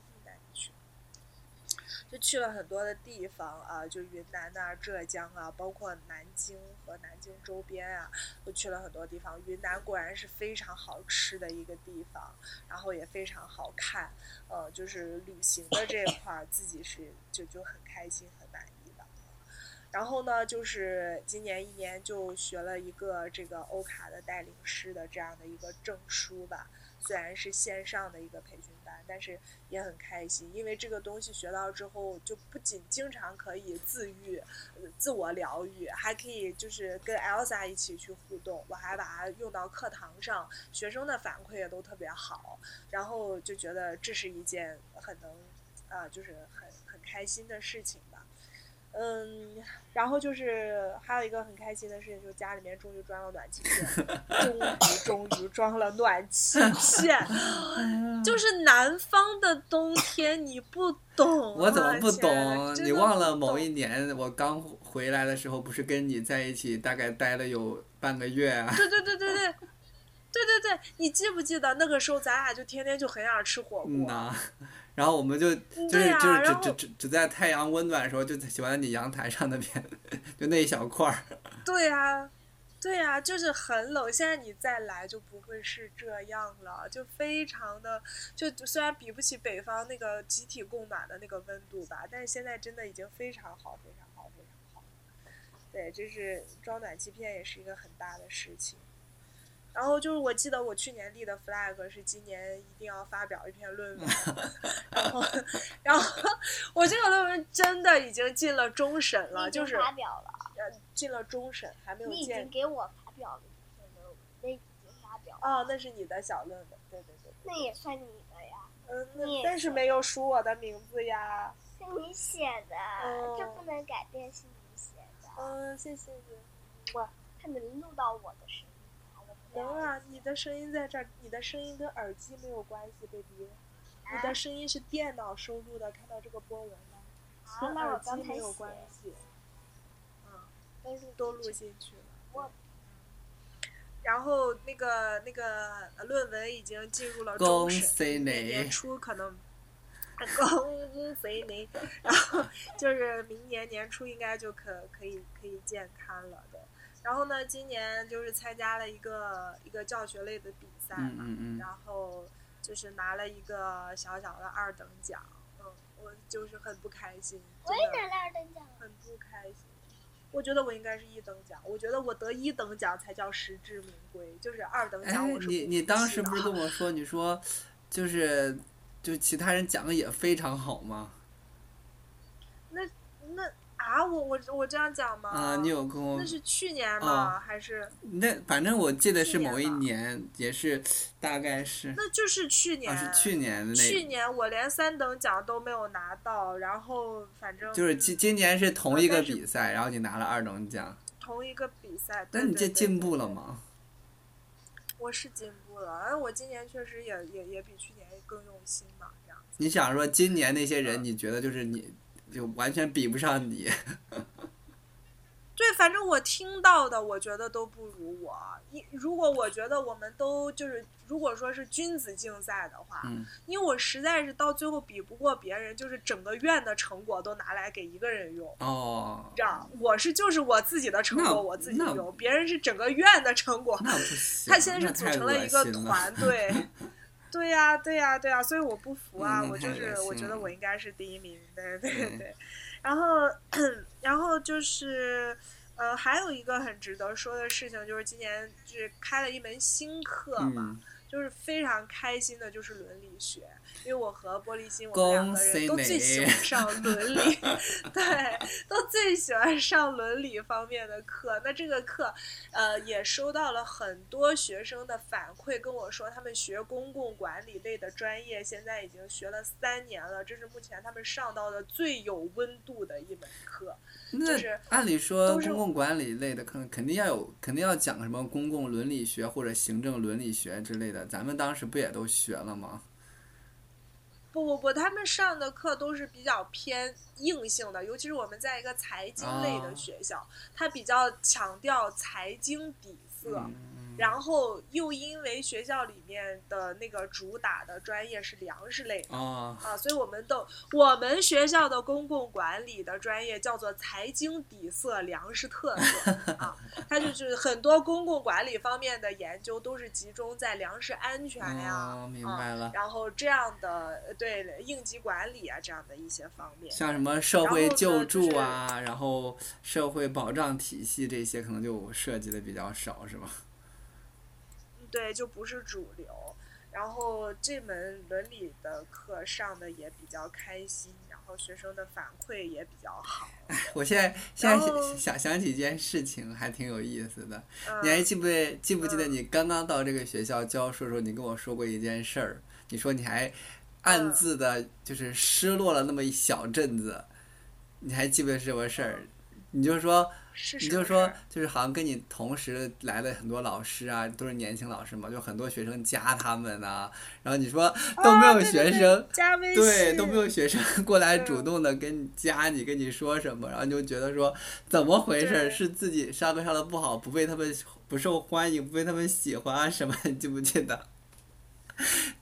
就去了很多的地方啊，就云南呐、浙江啊，包括南京和南京周边啊，都去了很多地方。云南果然是非常好吃的一个地方，然后也非常好看。呃，就是旅行的这块儿，自己是就就很开心、很满意的。然后呢，就是今年一年就学了一个这个欧卡的带领师的这样的一个证书吧。虽然是线上的一个培训，但是也很开心，因为这个东西学到之后，就不仅经常可以自愈、呃自我疗愈，还可以就是跟 Elsa 一起去互动。我还把它用到课堂上，学生的反馈也都特别好，然后就觉得这是一件很能啊、就是很很开心的事情。嗯，然后就是还有一个很开心的事情，就是家里面终于装了暖气片，终于终于装了暖气片，就是南方的冬天你不懂、啊，我怎么不懂？你忘了某一年我刚回来的时候，不是跟你在一起大概待了有半个月啊？对对对对对，对对对，你记不记得那个时候咱俩就天天就很想吃火锅？嗯呐，然后我们就就是就是只只只只在太阳温暖的时候，就喜欢在你阳台上那边，<laughs> 就那一小块儿。对啊、对啊、就是很冷。现在你再来就不会是这样了，就非常的，就虽然比不起北方那个集体供暖的那个温度吧，但是现在真的已经非常好，非常好，非常好。对，这是装暖气片也是一个很大的事情。然后就是我记得我去年立的 flag 是今年一定要发表一篇论文，<laughs> 然后然后我这个论文真的已经进了终审了，就是发表了，呃进了终审，还没有你已见经给我发表了一篇论文，那已经发表了，哦，那是你的小论文，对对对，那也算你的呀，嗯，那但是是没有署我的名字呀。是你写的，哦这不能改变是你写的，嗯，谢谢你。哇，它能录到我的。等会儿你的声音在这儿，你的声音跟耳机没有关系，baby。你的声音是电脑收录的，看到这个波纹吗？啊，跟那我耳机刚才写没有关系。嗯，都录都录进去了。我然后那个那个呃论文已经进入了恭终审，明年年！初可能。<laughs> 恭喜你！然后就是明年年初应该就可可以可以见刊了，对。然后呢，今年就是参加了一个一个教学类的比赛嘛，嗯嗯嗯然后就是拿了一个小小的二等奖，嗯，我就是很不开心，我也真的拿了二等奖，很不开心。我觉得我应该是一等奖，我觉得我得一等奖才叫实至名归，就是二等哎奖我，是你你当时不是跟我说，你说就是就其他人讲的也非常好吗？那那啊，我我我这样讲吗？啊，你有跟我那是去年吗？哦还是那反正我记得是某一吧年，也是大概是那就是去年？啊是去年的去，年我连三等奖都没有拿到，然后反正就是今今年是同一个比赛，然后你拿了二等奖，同一个比赛。那你这进步了吗？我是进步了，而我今年确实也也也比去年更用心嘛，这样子。你想说今年那些嗯人，你觉得就是你就完全比不上你？<laughs> 对，反正我听到的，我觉得都不如我。一如果我觉得我们都就是，如果说是君子竞赛的话，嗯因为我实在是到最后比不过别人，就是整个院的成果都拿来给一个人用。哦，这样，我是就是我自己的成果我自己用，别人是整个院的成果。他现在是组成了一个团队。<laughs> 对呀、对呀、对呀、所以我不服啊！嗯我就是我觉得我应该是第一名，对对对对。然后，然后就是，呃，还有一个很值得说的事情，就是今年就是开了一门新课嘛，嗯，就是非常开心的，就是伦理学，因为我和玻璃心，我们两个人都最喜欢上伦理，<laughs> 对，都最喜欢上伦理方面的课。那这个课，呃，也收到了很多学生的反馈，跟我说他们学公共管理类的专业，现在已经学了三年了，这是目前他们上到的最有温度的一门课。那是按理说公共管理类的，可能肯定要有，肯定要讲什么公共伦理学或者行政伦理学之类的。咱们当时不也都学了吗？不不不，他们上的课都是比较偏硬性的，尤其是我们在一个财经类的哦学校，它比较强调财经底色。嗯然后又因为学校里面的那个主打的专业是粮食类的哦，啊，所以我们都我们学校的公共管理的专业叫做财经底色粮食特色啊，<laughs> 它就是很多公共管理方面的研究都是集中在粮食安全呀、哦，明啊白了。然后这样的呃对应急管理啊这样的一些方面。像什么社会救就是助啊，然后社会保障体系这些，可能就涉及的比较少，是吧？对，就不是主流。然后这门伦理的课上的也比较开心，然后学生的反馈也比较好。<laughs> 我现在现在想想想起一件事情，还挺有意思的。嗯，你还记不记不记得嗯你刚刚到这个学校教书的时候，你跟我说过一件事儿？你说你还暗自的，就是失落了那么一小阵子。你还记不记得是什么事儿？你就说，是你就说就是好像跟你同时来了很多老师啊，都是年轻老师嘛，就很多学生加他们呐、然后你说都没有学生，加微信，对，都没有学生过来嗯主动的跟你加你，跟你说什么，然后你就觉得说怎么回事是自己上课上的不好，不被他们不受欢迎，不被他们喜欢啊什么？你记不记得？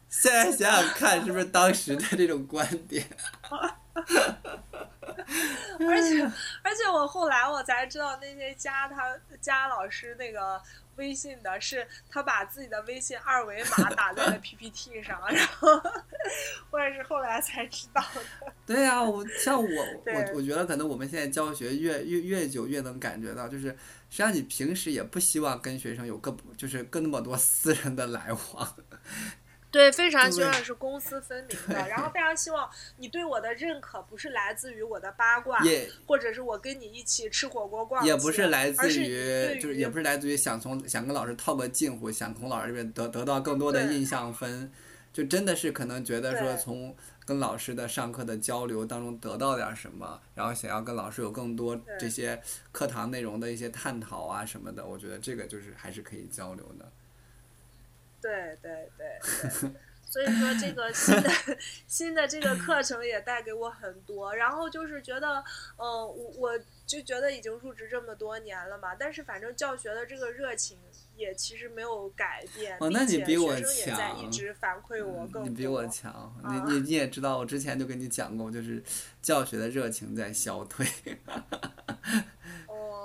现在想想看，是不是当时的这种观点？<laughs> <laughs> 而且而且我后来我才知道，那些加他加老师那个微信的是他把自己的微信二维码打在了 <laughs> PPT 上，然后我也是后来才知道的。<laughs> 对呀、我像我我我觉得可能我们现在教学越越越久越能感觉到，就是实际上你平时也不希望跟学生有更就是更那么多私人的来往。对，非常希望是公私分明的，然后非常希望你对我的认可不是来自于我的八卦，也或者是我跟你一起吃火锅逛街，也不是来自于就是也不是来自于想从想跟老师套个近乎，想从老师这边得得到更多的印象分，就真的是可能觉得说从跟老师的上课的交流当中得到点什么，然后想要跟老师有更多这些课堂内容的一些探讨啊什么的，我觉得这个就是还是可以交流的。对对对 <laughs> 对，所以说这个新的 <laughs> 新的这个课程也带给我很多，然后就是觉得，嗯、我我就觉得已经入职这么多年了嘛，但是反正教学的这个热情也其实没有改变，哦那你比我学生也在一强直反馈我更多。嗯你比我强，啊你你你也知道，我之前就跟你讲过，就是教学的热情在消退。<laughs>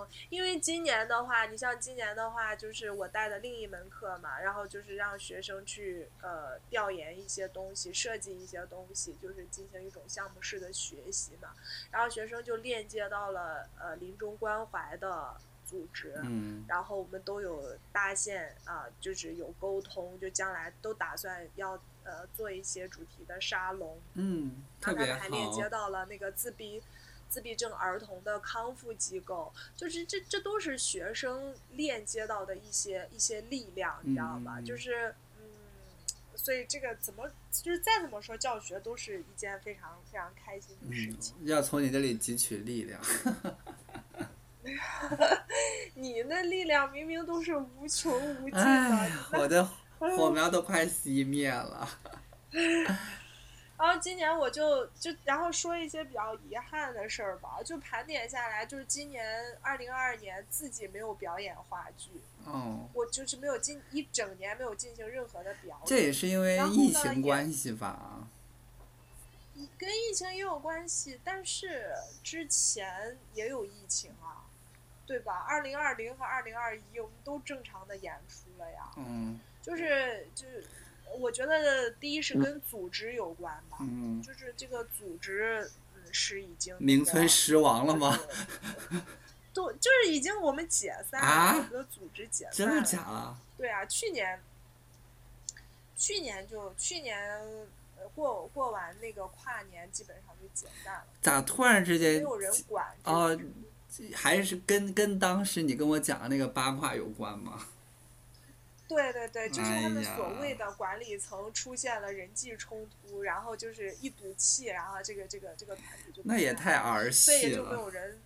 哦，因为今年的话，你像今年的话，就是我带的另一门课嘛，然后就是让学生去呃调研一些东西，设计一些东西，就是进行一种项目式的学习嘛。然后学生就链接到了呃临终关怀的组织，嗯然后我们都有搭线啊、就是有沟通，就将来都打算要呃做一些主题的沙龙，嗯，特别然后他们还链。接到了那个自闭自闭症儿童的康复机构，就是这这都是学生链接到的一些一些力量，你知道吧？嗯就是嗯，所以这个怎么就是再怎么说，教学都是一件非常非常开心的事嗯情。，要从你这里汲取力量。<laughs> 你那力量明明都是无穷无尽的，我的火 <laughs> 苗都快熄灭了。然后今年我就就然后说一些比较遗憾的事儿吧，就盘点下来，就是今年二零二二年自己没有表演话剧，哦，我就是没有进一整年没有进行任何的表演。这也是因为疫情关系吧？跟疫情也有关系，但是之前也有疫情啊，对吧？二零二零和二零二一我们都正常的演出了呀，嗯就是就是，我觉得第一是跟组织有关吧，嗯，就是这个组织嗯是已经名存实亡了吗？？<laughs> 都就是已经我们解散了，组织解散真的了。假的？对啊，去年，去年就去年呃过过完那个跨年，基本上就解散了，咋突然之间没间有人管这哦还是跟跟当时你跟我讲的那个八卦有关吗？对对对，就是他们所谓的管理层出现了人际冲突，然后就是一赌气，然后这个这个这个团体就那也太儿所以戏了。也就没有人，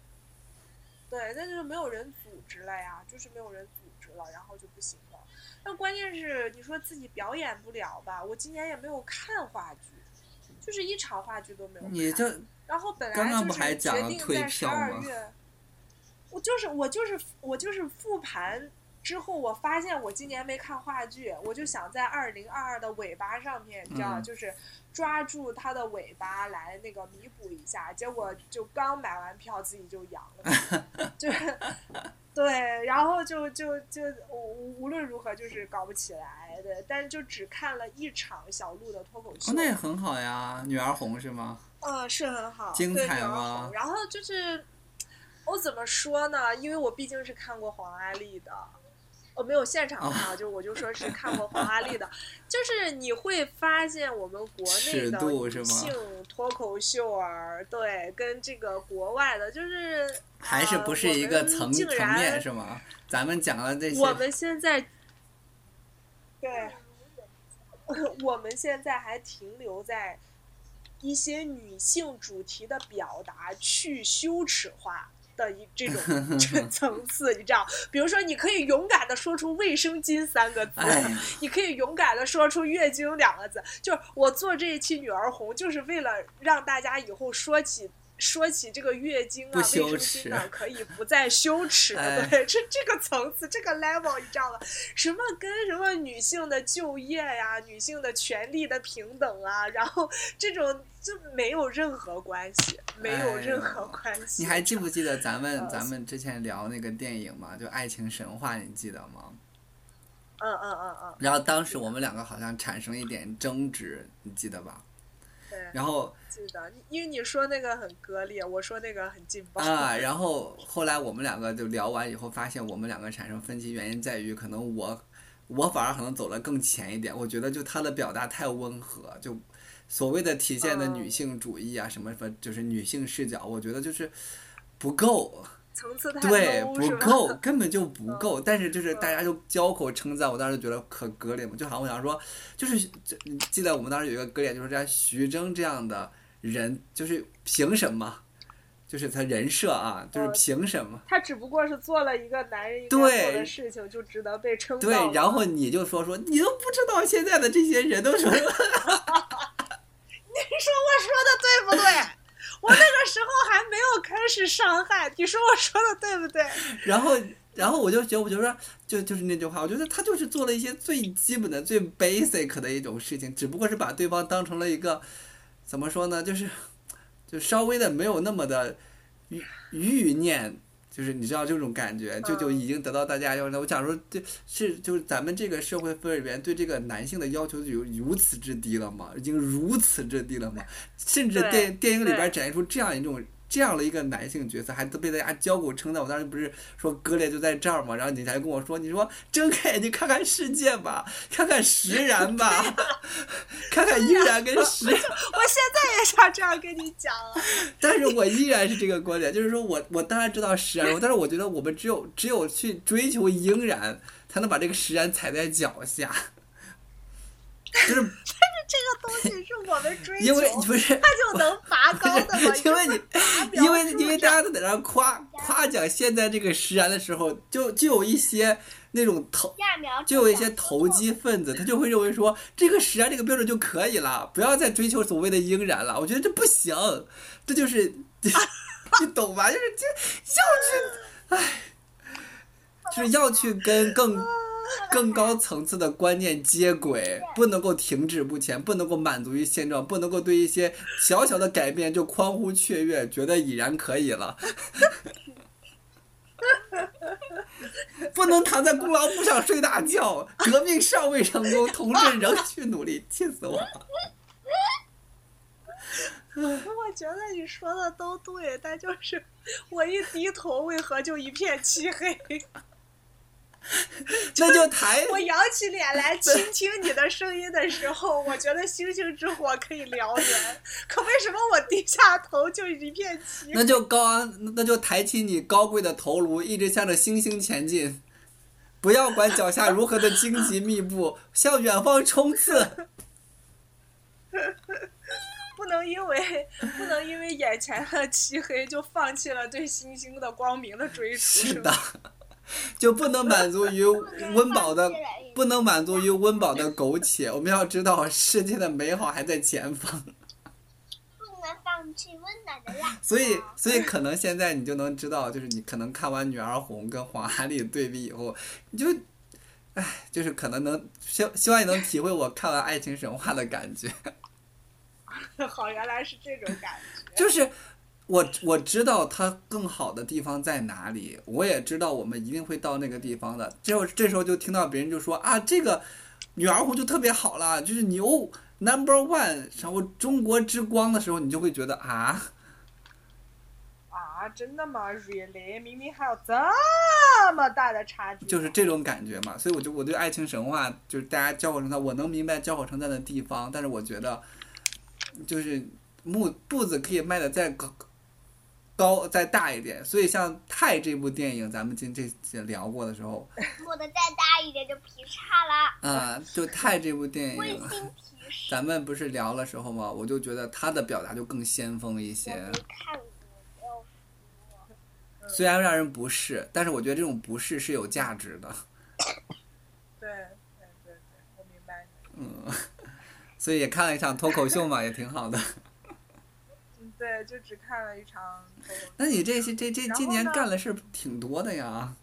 对，那就是没有人组织了呀，就是没有人组织了，然后就不行了。那关键是你说自己表演不了吧？我今年也没有看话剧，就是一场话剧都没有看。你这然后本来刚刚不就是还讲了决定在十退票吗二月，我就是我就是我就是复盘之后，我发现我今年没看话剧，我就想在二零二二的尾巴上面，你知道，嗯就是抓住它的尾巴来那个弥补一下。结果就刚买完票，自己就阳了，<laughs> 就是对，然后就就就无无论如何就是搞不起来的，但是就只看了一场小鹿的脱口秀。哦，那也很好呀，女儿红是吗？嗯，是很好，精彩吗然后就是我怎么说呢？因为我毕竟是看过黄阿丽的，我没有现场看啊，就我就说是看过黄阿丽的，<laughs> 就是你会发现我们国内尺的度是吗女性脱口秀儿，对，跟这个国外的，就是还是不是一个层层面是吗？咱们讲了这些，我们现在 <laughs> 对。我们现在还停留在一些女性主题的表达去羞耻化的一这种这层次，你知道？比如说，你可以勇敢的说出卫生巾三个字，哎，你可以勇敢的说出月经两个字。就是我做这一期女儿红，就是为了让大家以后说起。说起这个月经啊、不卫生巾呢，可以不再羞耻。<laughs> 哎对，这这个层次，这个 level，你知道吗？什么跟什么女性的就业呀、女性的权利的平等啊，然后这种就没有任何关系，没有任何关系。你还记不记得咱们呃咱们之前聊那个电影嘛？就《爱情神话》，你记得吗？嗯嗯嗯嗯，然后当时我们两个好像产生一点争执，你记得吧？对，然后记得，因为你说那个很割裂，我说那个很劲爆。啊，然后后来我们两个就聊完以后，发现我们两个产生分歧原因在于，可能我我反而可能走了更前一点，我觉得就他的表达太温和，就所谓的体现的嗯女性主义啊，什么什么，就是女性视角，我觉得就是不够。层次太对不够，根本就不够。但是就是嗯大家就交口称赞，我当时觉得可割裂嘛，就好像我想说，就是这你记得我们当时有一个割裂，就是在徐峥这样的人，就是凭什么？就是他人设啊，就是哦凭什么？他只不过是做了一个男人应该做的事情，就值得被称道对。，然后你就说说，你都不知道现在的这些人都什么？<laughs> 你说我说的对不对？我那个时候还没有开始伤害，你说我说的对不对？然后，然后我就觉得，我就说，就就是那句话，我觉得他就是做了一些最基本的、最 basic 的一种事情，只不过是把对方当成了一个，怎么说呢，就是，就稍微的没有那么的欲欲念。就是你知道这种感觉，就就嗯已经得到大家要求。我想说，这是就是咱们这个社会氛围里边对这个男性的要求有如此之低了吗？已经如此之低了吗？甚至电电影里边展现出这样一种这样的一个男性角色，还都被大家交口称赞。我当时不是说割裂就在这儿嘛？然后你才跟我说，你说睁开眼睛看看世界吧，<laughs> 看看石然吧，<laughs> 看看依然跟石。<laughs> 我现在也想这样跟你讲了。但是我依然是这个观点，就是说我我当然知道石然，但是我觉得我们只有只有去追求应然，才能把这个石然踩在脚下。就是这个东西是我们 <laughs> 追求，因为不是他就能拔高的吗。因为你因为因为大家都在那夸夸奖现在这个实然的时候，就就有一些那种投就有一些投机分子，他就会认为说这个实然这个标准就可以了，不要再追求所谓的应然了。我觉得这不行，这就是 <laughs> 你懂吧？就是这要去，唉，就是要去跟更 <laughs> 更高层次的观念接轨，不能够停滞不前，不能够满足于现状，不能够对一些小小的改变就欢呼雀跃，觉得已然可以了。<laughs> 不能躺在功劳簿上睡大觉，革命尚未成功，同志仍需努力，气死我了！<laughs> 我觉得你说的都对，但就是我一低头，为何就一片漆黑？<laughs> 那就抬，我扬起脸来 <laughs> 倾听你的声音的时候，我觉得星星之火可以燎原，<laughs> 可为什么我低下头就一片漆黑？那就高昂，那就抬起你高贵的头颅，一直向着星星前进。不要管脚下如何的荆棘密布，向远方冲刺。不能因为不能因为眼前的漆黑就放弃了对星星的光明的追逐，是的吧？，就不能满足于 <laughs> 温饱的不能满足于温饱的苟且，我们要知道世界的美好还在前方。<laughs> 不能放弃温暖的蜡。所以，所以可能现在你就能知道，就是你可能看完《女儿红》跟黄阿丽对比以后，你就，唉，就是可能能希希望你能体会我看完《爱情神话》的感觉，<laughs> 好，原来是这种感觉。就是我我知道它更好的地方在哪里，我也知道我们一定会到那个地方的。结果这时候就听到别人就说啊，这个《女儿红》就特别好了，就是牛 number one，然后中国之光的时候，你就会觉得啊。啊，真的吗？Really？明明还有这么大的差距。就是这种感觉嘛，所以我就我对爱情神话，就是大家交火称赞，我能明白交火称赞的地方，但是我觉得，就是木步子可以迈的再高高再大一点。所以像《泰》这部电影，咱们今这期聊过的时候，<laughs> 做的再大一点就劈叉了。啊、就《泰》这部电 <laughs> 温影，馨提示。咱们不是聊了时候嘛，我就觉得他的表达就更先锋一我些。没看过，不要说。虽然让人不适，但是我觉得这种不适是有价值的。对对对对，我明白你。嗯，<laughs> 所以也看了一场脱口秀嘛，也挺好的。嗯，对，就只看了一场。那你这些这这今年干的事挺多的呀。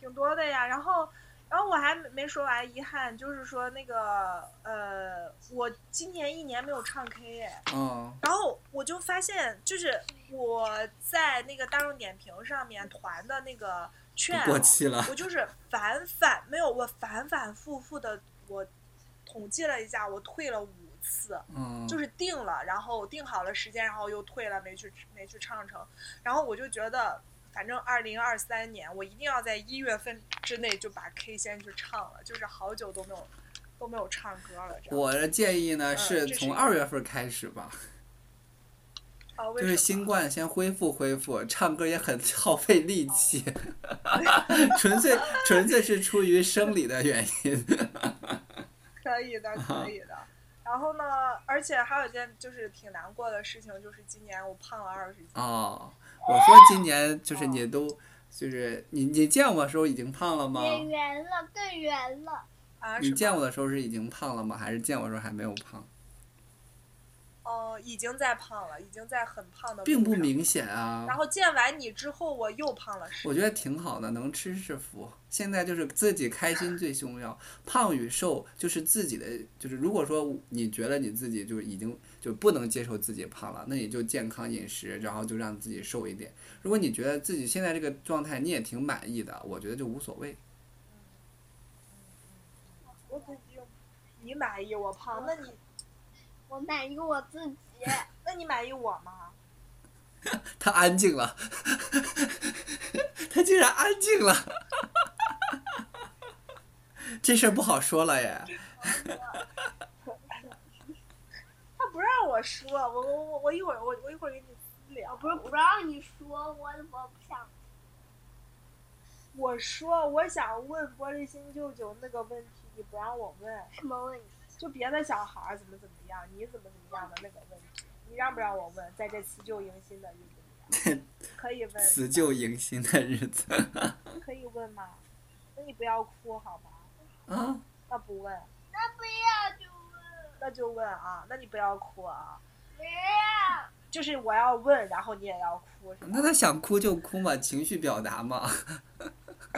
挺多的呀。然后，然后我还没没说完，遗憾就是说那个呃，我今年一年没有唱 K 哎，嗯然后我就发现，就是我在那个大众点评上面团的那个券啊、过期了。我就是反反没有，我反反复复的我统计了一下，我退了五次。嗯，就是定了，然后定好了时间，然后又退了，没去没去唱成。然后我就觉得，反正二零二三年我一定要在一月份之内就把 K 先去唱了，就是好久都没有都没有唱歌了。我的建议呢嗯是从二月份开始吧，<laughs> 就是新冠先恢复恢复，唱歌也很 <laughs> 耗费力气，<laughs> 纯粹纯粹是出于生理的原因。可以的，可以的。然后呢，而且还有一件就是挺难过的事情，就是今年我胖了二十斤。哦，我说今年就是你都就是你你见我的时候已经胖了吗？变圆了，更圆了。啊，你见我的时候是已经胖了吗？还是见我的时候还没有胖？哦，已经在胖了，已经在很胖的并不。明显啊。然后见完你之后，我又胖了我觉得挺好的，能吃是福。现在就是自己开心最重要，胖与瘦就是自己的，就是如果说你觉得你自己就已经就不能接受自己胖了，那你就健康饮食，然后就让自己瘦一点。如果你觉得自己现在这个状态你也挺满意的，我觉得就无所谓。我不定，你满意我胖，那你我满意我自己。<laughs> 那你满意我吗？<laughs> 他安静了，<laughs> 他竟然安静了，这事儿不好说了耶。他不让我说，我我我我一会儿我我一会儿给你私聊。不是不让你说，我我不想。我说我想问玻璃心舅舅那个问题，你不让我问。什么问题？就别的小孩儿怎么怎么样，你怎么怎么样的那个问题，你让不让我问？在这辞旧迎新的日子里啊，<laughs> 可以问，辞旧迎新的日子可以问吗？那你不要哭好吗？啊，那不问，那不要就问，那就问啊，那你不要哭啊，不要。就是我要问，然后你也要哭？那他想哭就哭嘛，情绪表达嘛。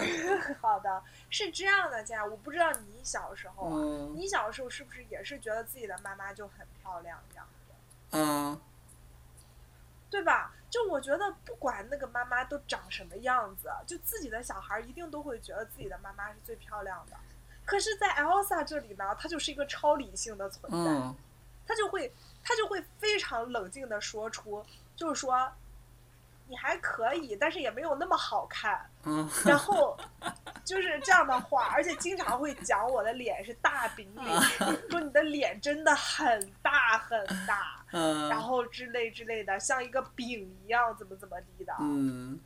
<laughs> 好的，是这样的，佳，我不知道你小时候啊，嗯你小时候是不是也是觉得自己的妈妈就很漂亮这样子，嗯对吧？就我觉得不管那个妈妈都长什么样子，就自己的小孩一定都会觉得自己的妈妈是最漂亮的。可是，在 Elsa 这里呢，她就是一个超理性的存在，嗯她就会她就会非常冷静的说出，就是说你还可以，但是也没有那么好看。<laughs> 嗯然后就是这样的话，而且经常会讲我的脸是大饼 <laughs> 脸，说你的脸真的很大很大，然嗯后之类之类的，像一个饼一样，怎么怎么地的，嗯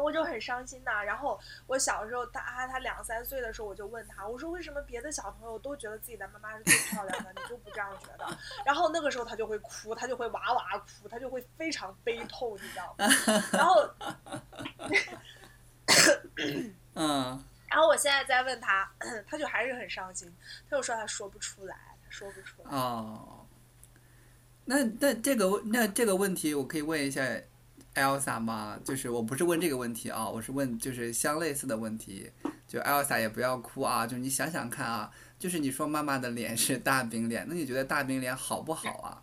我就很伤心呐。然后我小时候，他他两三岁的时候，我就问他，我说为什么别的小朋友都觉得自己的妈妈是最漂亮的，你就不这样觉得？<laughs> 然后那个时候他就会哭，他就会哇哇哭，他就会非常悲痛，你知道吗？然后 <laughs> 嗯然后我现在再问他，他就还是很伤心，他就说他说不出来，他说不出来。哦，那那这个问那这个问题，我可以问一下 Elsa 吗？就是我不是问这个问题啊，我是问就是相类似的问题。就 Elsa 也不要哭啊，就你想想看啊，就是你说妈妈的脸是大饼脸，那你觉得大饼脸好不好啊？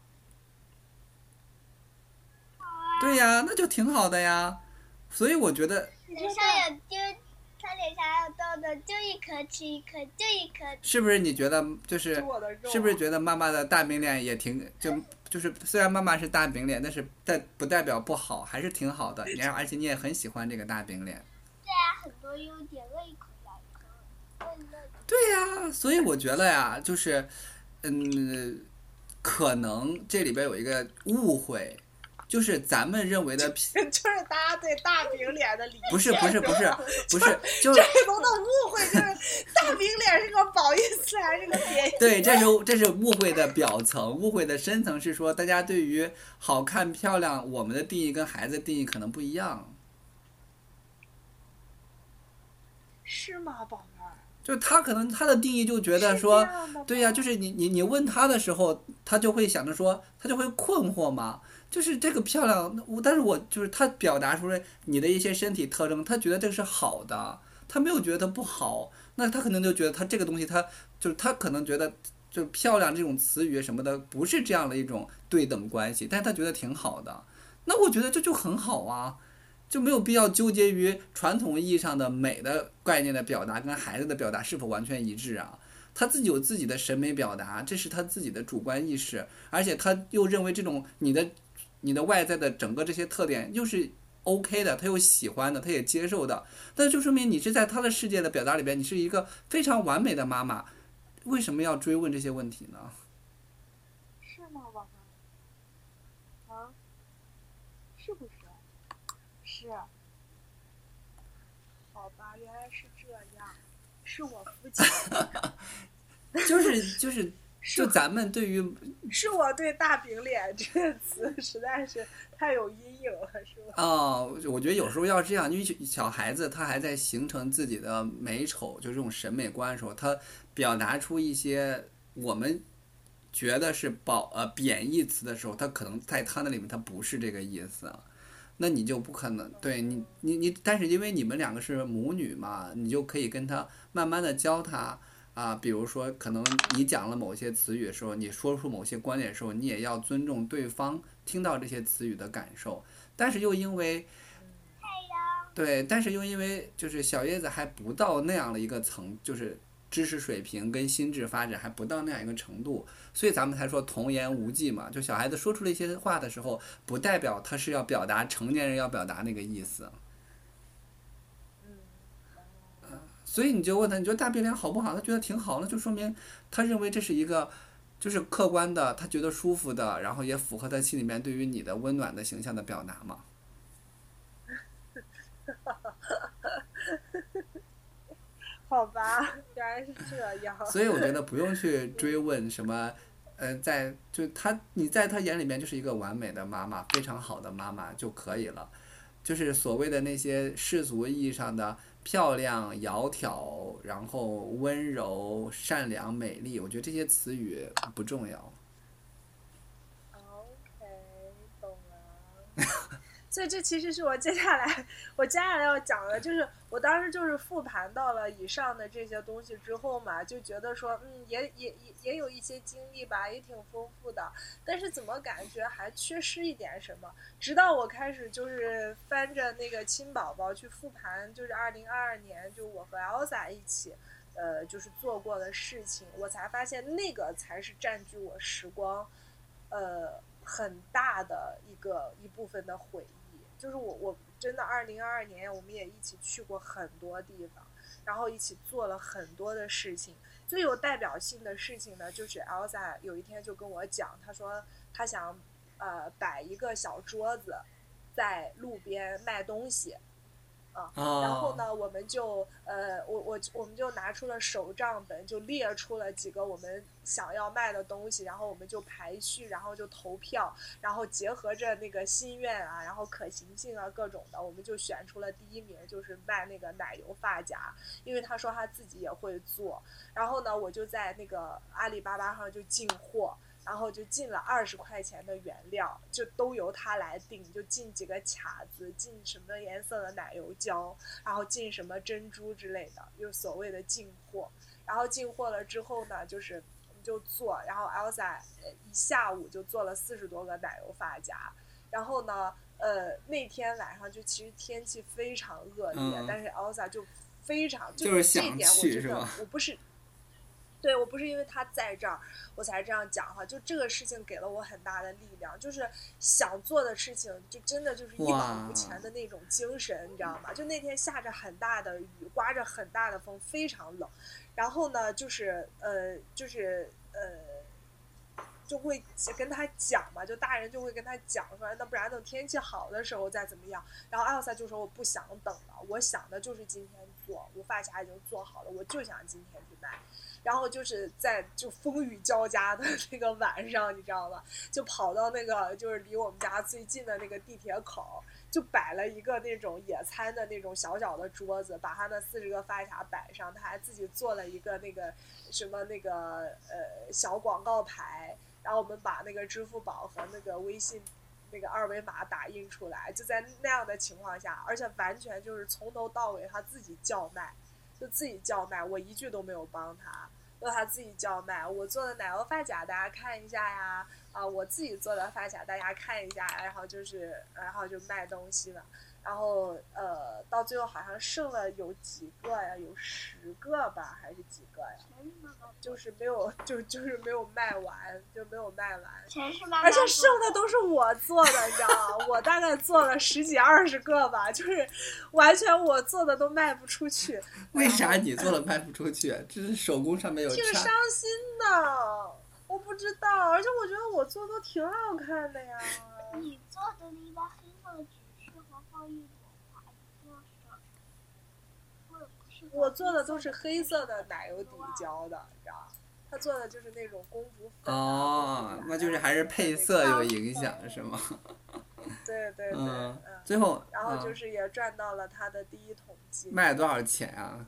对呀，那就挺好的呀。所以我觉得脸上有就他脸上有痘痘，就一颗吃一颗，就一颗吃。是不是你觉得就是是不是觉得妈妈的大饼脸也挺就就是虽然妈妈是大饼脸，但是代不代表不好，还是挺好的。你而且你也很喜欢这个大饼脸。对啊，很多优点，乐一口咬一口，乐乐。对呀、所以我觉得呀，就是嗯，可能这里边有一个误会，就是咱们认为的 <laughs> 就是大家对大饼脸的理解，不是不是不是不是，就这是种的误会就是大饼脸是个褒义词还是个贬义？<laughs> 对，这是这是误会的表层，误会的深层是说，大家对于好看漂亮，我们的定义跟孩子的定义可能不一样。是吗，宝贝儿？就他可能他的定义就觉得说对呀、就是你你你问他的时候，他就会想着说，他就会困惑嘛。就是这个漂亮，我但是我就是他表达出来你的一些身体特征，他觉得这是好的，他没有觉得它不好，那他可能就觉得他这个东西他就是他可能觉得就漂亮这种词语什么的不是这样的一种对等关系，但是他觉得挺好的，那我觉得这就很好啊。就没有必要纠结于传统意义上的美的概念的表达跟孩子的表达是否完全一致啊。他自己有自己的审美表达，这是他自己的主观意识，而且他又认为这种你的你的外在的整个这些特点又是 OK 的，他又喜欢的，他也接受的，那就说明你是在他的世界的表达里边，你是一个非常完美的妈妈。为什么要追问这些问题呢？是吗，宝贝？啊？是不是？是。好吧，原来是这样，是我肤浅，<laughs> 就是就是是就咱们对于是我对“大饼脸”这个词实在是太有阴影了，是吧？哦，我觉得有时候要这样，因为小小孩子他还在形成自己的美丑，就这种审美观的时候，他表达出一些我们觉得是褒呃贬义词的时候，他可能在他那里面他不是这个意思，那你就不可能对你你你，但是因为你们两个是母女嘛，你就可以跟他慢慢的教他。啊，比如说，可能你讲了某些词语的时候，你说出某些观点的时候，你也要尊重对方听到这些词语的感受。但是又因为，对，但是又因为就是小叶子还不到那样的一个层，就是知识水平跟心智发展还不到那样一个程度，所以咱们才说童言无忌嘛。就小孩子说出了一些话的时候，不代表他是要表达成年人要表达那个意思。所以你就问他，你觉得大变脸好不好？他觉得挺好，那就说明他认为这是一个就是客观的，他觉得舒服的，然后也符合他心里面对于你的温暖的形象的表达嘛。<laughs> 好吧，原来是这样。所以我觉得 <laughs> 不用去追问什么，呃，在就他你在他眼里面就是一个完美的妈妈，非常好的妈妈就可以了。就是所谓的那些世俗意义上的漂亮、窈窕，然后温柔、善良、美丽，我觉得这些词语不重要。OK，懂了。<laughs> 所以这其实是我接下来我接下来要讲的，就是我当时就是复盘到了以上的这些东西之后嘛，就觉得说，嗯，也也也也有一些经历吧，也挺丰富的，但是怎么感觉还缺失一点什么？直到我开始就是翻着那个亲宝宝去复盘，就是二零二二年，就我和 Elsa 一起。呃，就是做过的事情，我才发现那个才是占据我时光，呃，很大的一个一部分的回忆。就是我我真的二零二二年，我们也一起去过很多地方，然后一起做了很多的事情。最有代表性的事情呢，就是 Elsa 有一天就跟我讲，她说她想呃摆一个小桌子，在路边卖东西。啊，然后呢，我们就呃，我我我们就拿出了手账本，就列出了几个我们想要卖的东西，然后我们就排序，然后就投票，然后结合着那个心愿啊，然后可行性啊各种的，我们就选出了第一名，就是卖那个奶油发夹，因为他说他自己也会做，然后呢，我就在那个阿里巴巴上就进货。然后就进了二十块钱的原料，就都由他来定，就进几个卡子，进什么颜色的奶油胶，然后进什么珍珠之类的，就所谓的进货。然后进货了之后呢，就是我们就做，然后 Elsa 一下午就做了四十多个奶油发夹。然后呢，呃，那天晚上就其实天气非常恶劣，嗯、但是 Elsa 就非常就是这一点我觉得？我不是。对我不是因为他在这儿，我才这样讲哈。就这个事情给了我很大的力量，就是想做的事情，就真的就是一往无前的那种精神，你知道吗？就那天下着很大的雨，刮着很大的风，非常冷。然后呢，就是呃，就是呃，就会跟他讲嘛，就大人就会跟他讲说，那不然等天气好的时候再怎么样。然后艾尔萨就说我不想等了，我想的就是今天做，我发卡已经做好了，我就想今天去卖。然后就是在就风雨交加的 <laughs> 那个晚上，你知道吗？就跑到那个就是离我们家最近的那个地铁口，就摆了一个那种野餐的那种小小的桌子，把他的四十个发卡摆上，他还自己做了一个那个什么那个呃小广告牌，然后我们把那个支付宝和那个微信那个二维码打印出来，就在那样的情况下，而且完全就是从头到尾他自己叫卖。就自己叫卖，我一句都没有帮他，让他自己叫卖。我做的奶油发夹，大家看一下呀，啊，我自己做的发夹，大家看一下，然后就是，然后就卖东西了。然后呃，到最后好像剩了有几个呀？有十个吧，还是几个呀？就是没有，就就是没有卖完，就没有卖完。全是妈妈而且剩的都是我做的，你知道吗？我大概做了十几二十个吧，就是完全我做的都卖不出去。<laughs> 为啥你做的卖不出去？这是手工上面有挺。伤心的，我不知道，而且我觉得我做的都挺好看的呀。你做的那把黑色我做的都是黑色的奶油底胶的，你知道吗？他做的就是那种公主粉、啊。哦，那就是还是配色有影响是吗？对对对。最后，然后就嗯是也赚到了他的第一桶金，卖了多少钱啊？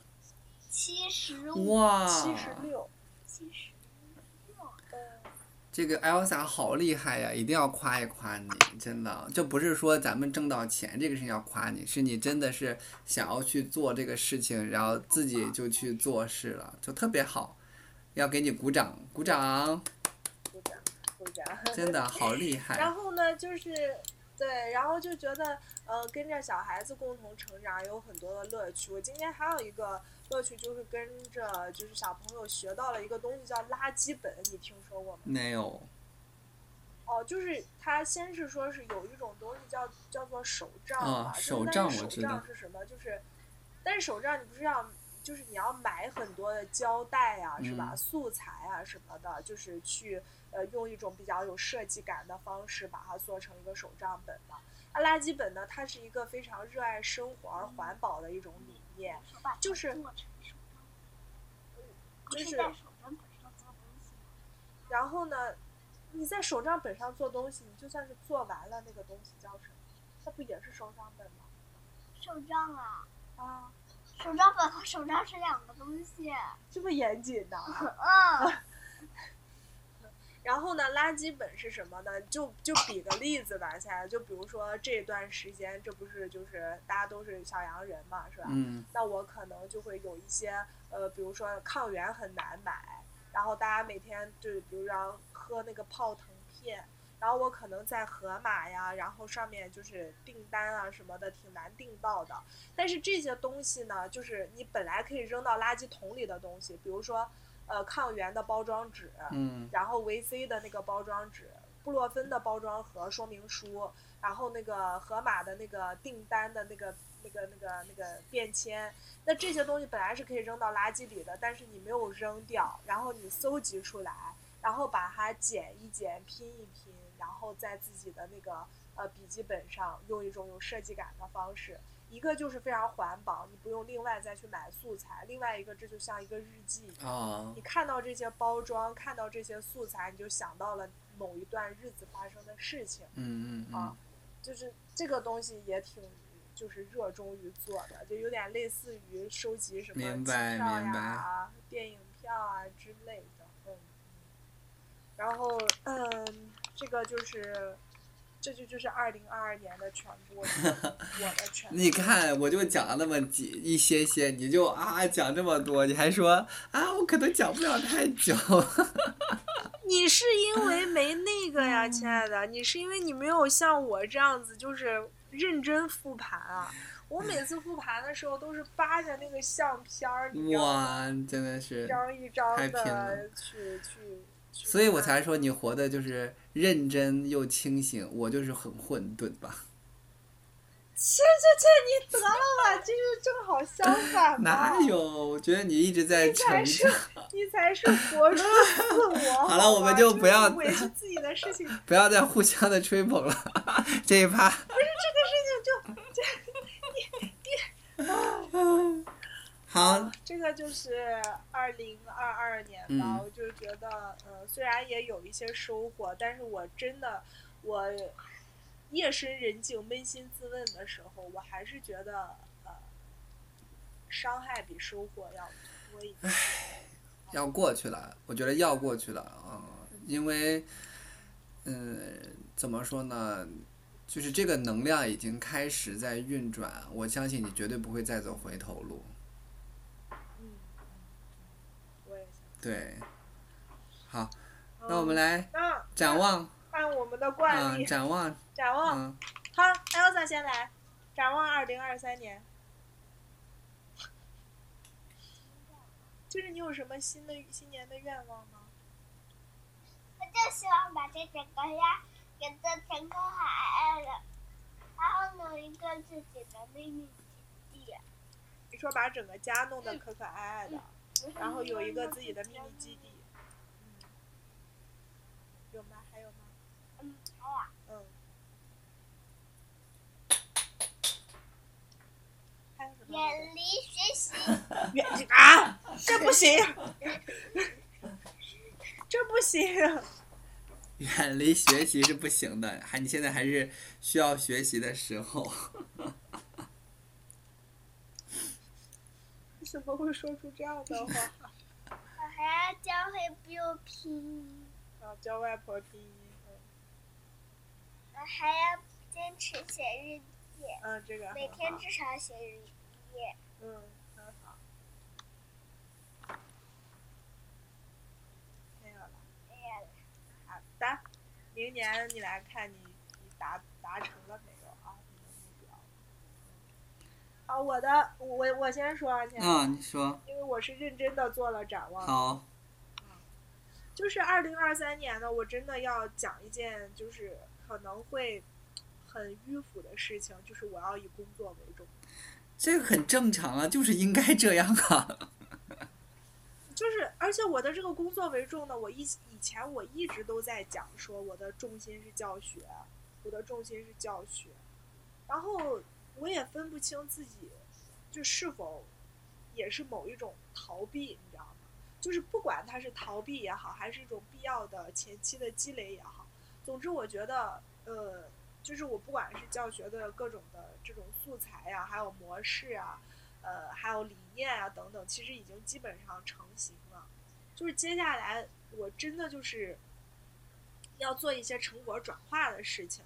七十五，哇，七十六。七十这个 Elsa 好厉害呀，一定要夸一夸你，真的，就不是说咱们挣到钱这个事情要夸你，是你真的是想要去做这个事情，然后自己就去做事了，就特别好，要给你鼓掌，鼓掌，鼓掌鼓掌。真的好厉害。<laughs> 然后呢，就是对，然后就觉得呃，跟着小孩子共同成长有很多的乐趣。我今天还有一个乐趣，就是跟着就是小朋友学到了一个东西叫垃圾本，你听说过吗？没有，哦，就是他先是说是有一种东西叫叫做手账啊嘛，手账我知道账是什么？就是，但是手账你不是要，就是你要买很多的胶带啊，是吧？嗯素材啊什么的，就是去呃用一种比较有设计感的方式把它做成一个手账本嘛。那垃圾本呢，它是一个非常热爱生活而环保的一种理就是就是？然后呢，你在手账本上做东西，你就算是做完了那个东西叫什么？那不也是手账本吗？手账啊，啊，手账本和手账是两个东西。这么严谨的。嗯，<laughs> 然后呢，垃圾本是什么呢？就就比个例子吧，现在就比如说这段时间，这不是就是大家都是小阳人嘛，是吧？嗯那我可能就会有一些呃，比如说抗原很难买，然后大家每天就比如说喝那个泡腾片，然后我可能在盒马呀，然后上面就是订单啊什么的挺难订到的。但是这些东西呢，就是你本来可以扔到垃圾桶里的东西，比如说呃抗原的包装纸，嗯然后维 C 的那个包装纸，布洛芬的包装盒说明书，然后那个盒马的那个订单的那个那个那个那个便签，那这些东西本来是可以扔到垃圾里的，但是你没有扔掉，然后你搜集出来，然后把它剪一剪、拼一拼，然后在自己的那个呃笔记本上用一种有设计感的方式。一个就是非常环保，你不用另外再去买素材；另外一个，这就像一个日记你看到这些包装，看到这些素材，你就想到了某一段日子发生的事情，嗯嗯啊。嗯就是这个东西也挺，就是热衷于做的，就有点类似于收集什么机票呀、电影票啊之类的，嗯，然后嗯，这个就是，这就就是二零二二年的全部，<laughs> 我的全部。你看，我就讲了那么几一些些，你就啊讲这么多，你还说啊我可能讲不了太久。<laughs> 你是因为没那个呀，亲爱的，你是因为你没有像我这样子，就是认真复盘啊。我每次复盘的时候都是扒着那个相片儿？哇，真的是一，张一张的去去去。所以我才说你活的就是认真又清醒，我就是很混沌吧？切切切，你得了吧，<laughs> 这就正好相反。哪？有？我觉得你一直在成长。你才是活出自我。<laughs> 好了我们就不要委屈自己的事情，<laughs> 不要再互相的吹捧了，这一趴不是。这个事情就好，这个就是二零二二年吧，嗯我就觉得，呃，虽然也有一些收获，但是我真的，我夜深人静、扪心自问的时候，我还是觉得，呃，伤害比收获要多一点。要过去了，我觉得要过去了啊、因为，嗯，怎么说呢？就是这个能量已经开始在运转，我相信你绝对不会再走回头路。嗯，嗯我也想。对，好，那我们来那展望按我们的惯啊，例，展望，展望。嗯，好，Elsa 先来，展望二零二三年。就是你有什么新的新年的愿望吗？我就希望把这整个家给做成可爱的，然后弄一个自己的秘密基地，你说把整个家弄得可可爱爱的，然后有一个自己的秘密基地。嗯，有吗？还有吗？嗯，还有嗯。还有什么？远离学习，<laughs> 远啊！这不行，这不行。<laughs> 远离学习是不行的，还你现在还是需要学习的时候。你怎么会说出这样的话？<laughs> 我还要教会 Bill 拼音，啊，教外婆拼音。嗯我还要坚持写日记，嗯，这个每天至少写日记。嗯，很好。没有了。哎呀，好的，明年你来看你你达达成了没。好，我的我我先说啊，先啊，你说因为我是认真的做了展望。好，就是二零二三年呢，我真的要讲一件就是可能会很迂腐的事情，就是我要以工作为重。这个很正常啊，就是应该这样啊。<laughs> 就是，而且我的这个工作为重呢，我一以前我一直都在讲说我的重心是教学，我的重心是教学，然后我也分不清自己就是否也是某一种逃避，你知道吗？就是不管它是逃避也好，还是一种必要的前期的积累也好，总之我觉得，呃，就是我不管是教学的各种的这种素材呀、还有模式啊，呃，还有理念啊等等，其实已经基本上成型了。就是接下来我真的就是要做一些成果转化的事情。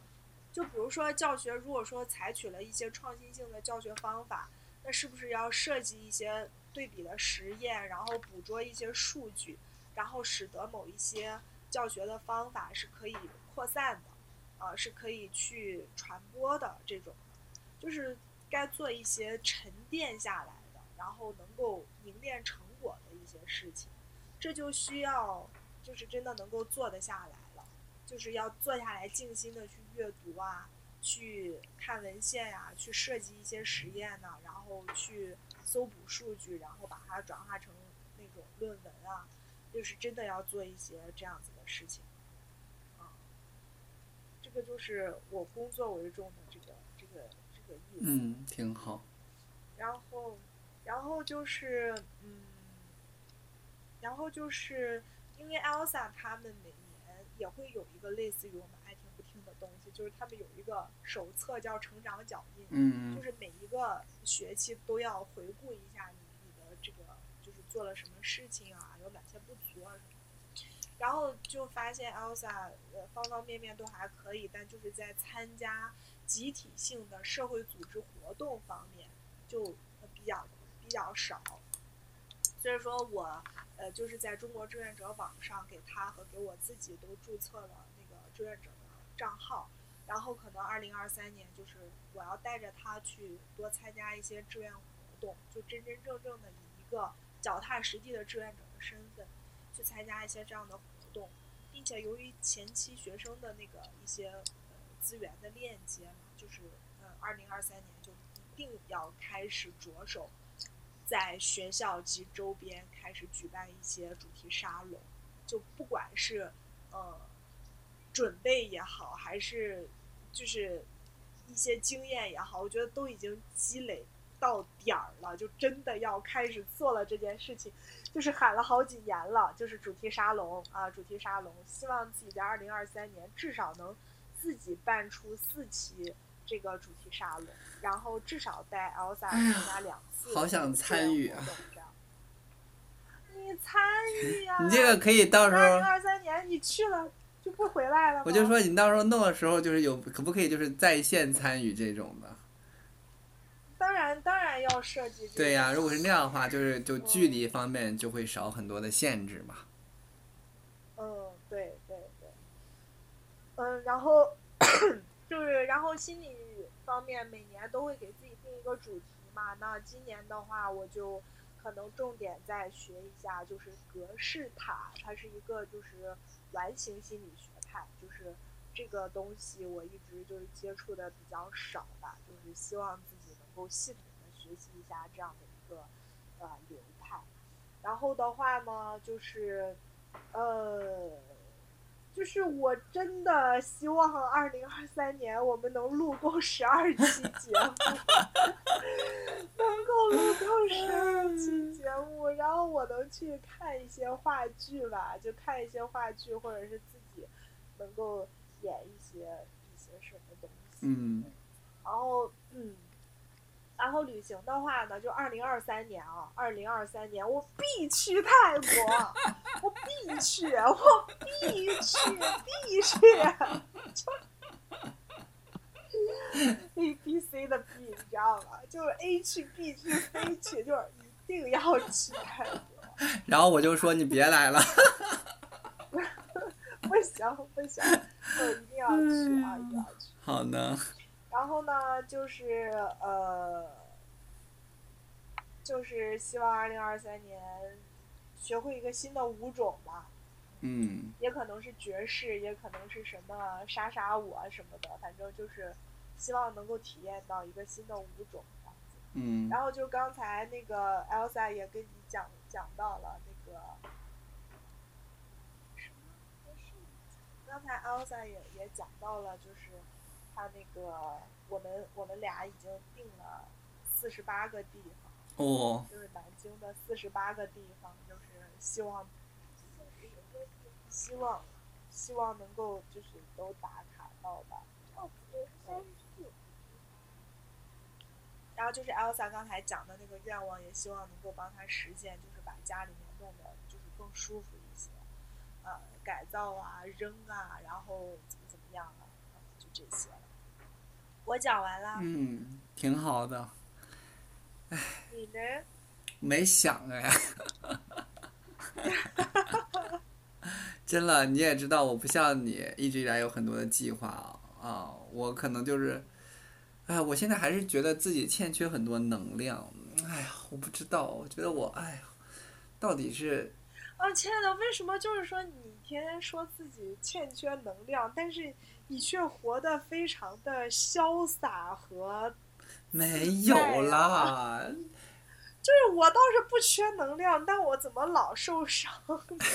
就比如说教学，如果说采取了一些创新性的教学方法，那是不是要设计一些对比的实验，然后捕捉一些数据，然后使得某一些教学的方法是可以扩散的，啊、是可以去传播的这种，就是该做一些沉淀下来的，然后能够凝练成果的一些事情，这就需要就是真的能够做得下来了，就是要坐下来静心的去阅读啊，去看文献呀、去设计一些实验呐、然后去搜捕数据，然后把它转化成那种论文啊，就是真的要做一些这样子的事情，啊，这个就是我工作为重的这个这个这个意思。嗯，挺好。然后，然后就是，嗯，然后就是因为 Elsa 他们每年也会有一个类似于我们东西，就是他们有一个手册叫《成长脚印》，嗯就是每一个学期都要回顾一下你你的这个就是做了什么事情啊，有哪些不足啊什么的。然后就发现 Elsa 呃方方面面都还可以，但就是在参加集体性的社会组织活动方面就呃比较比较少。所以说我呃就是在中国志愿者网上给他和给我自己都注册了那个志愿者的账号，然后可能二零二三年就是我要带着他去多参加一些志愿活动，就真真正正的以一个脚踏实地的志愿者的身份去参加一些这样的活动，并且由于前期学生的那个一些呃资源的链接嘛，就是呃二零二三年就一定要开始着手在学校及周边开始举办一些主题沙龙，就不管是呃准备也好，还是就是一些经验也好，我觉得都已经积累到点儿了，就真的要开始做了这件事情。就是喊了好几年了，就是主题沙龙啊，主题沙龙，希望自己在二零二三年至少能自己办出四期这个主题沙龙，然后至少带 Elsa 参加两次、好想参与啊！你参与啊、<laughs> 你这个可以到时候，二零二三年你去了就不回来了吗？我就说你到时候弄的时候，就是有可不可以就是在线参与这种的？当然当然要设计这个。对呀、如果是那样的话，就是就距离方面就会少很多的限制嘛。嗯，对对对，嗯，然后 <clears throat> 就是然后心理方面每年都会给自己定一个主题嘛。那今年的话，我就可能重点再学一下，就是格式塔，它是一个就是完形心理学派，就是这个东西我一直就是接触的比较少吧，就是希望自己能够系统的学习一下这样的一个呃流派。然后的话呢，就是呃，就是我真的希望二零二三年我们能录够十二期节目，<laughs> 能够录够十二期节目，然后我能去看一些话剧吧，就看一些话剧，或者是自己能够演一些一些什么东西。嗯，然后嗯，然后旅行的话呢，就二零二三年啊，二零二三年我必去泰国，我必去，我必去，必去，就 A B C 的 B，你知道吗？就是 A 去 B 去 C 去，就是一定要去泰国。然后我就说你别来了。<laughs> 不行不行，我一定要去啊，一定要去。好呢，然后呢，就是呃，就是希望二零二三年学会一个新的舞种吧，嗯。也可能是爵士，也可能是什么莎莎舞啊什么的，反正就是希望能够体验到一个新的舞种。嗯。然后就刚才那个 Elsa 也跟你讲讲到了那个什么，刚才 Elsa 也也讲到了，就是他那个我们我们俩已经定了四十八个地方，哦，就是南京的四十八个地方，就是希望希望希望能够就是都打卡到吧。然后就是 Elsa 刚才讲的那个愿望，也希望能够帮他实现，就是把家里面弄得就是更舒服一些，呃，改造啊、扔啊，然后怎么怎么样啊，呃就这些了。我讲完了，嗯，挺好的。你呢？没想哎，<laughs> 真的，你也知道，我不像你，一直以来有很多的计划啊啊，我可能就是，哎，我现在还是觉得自己欠缺很多能量，哎呀，我不知道，我觉得我，哎呀，到底是啊，亲爱的，为什么就是说你天天说自己欠缺能量，但是你却活得非常的潇洒和没有啦？就是我倒是不缺能量，但我怎么老受伤呢？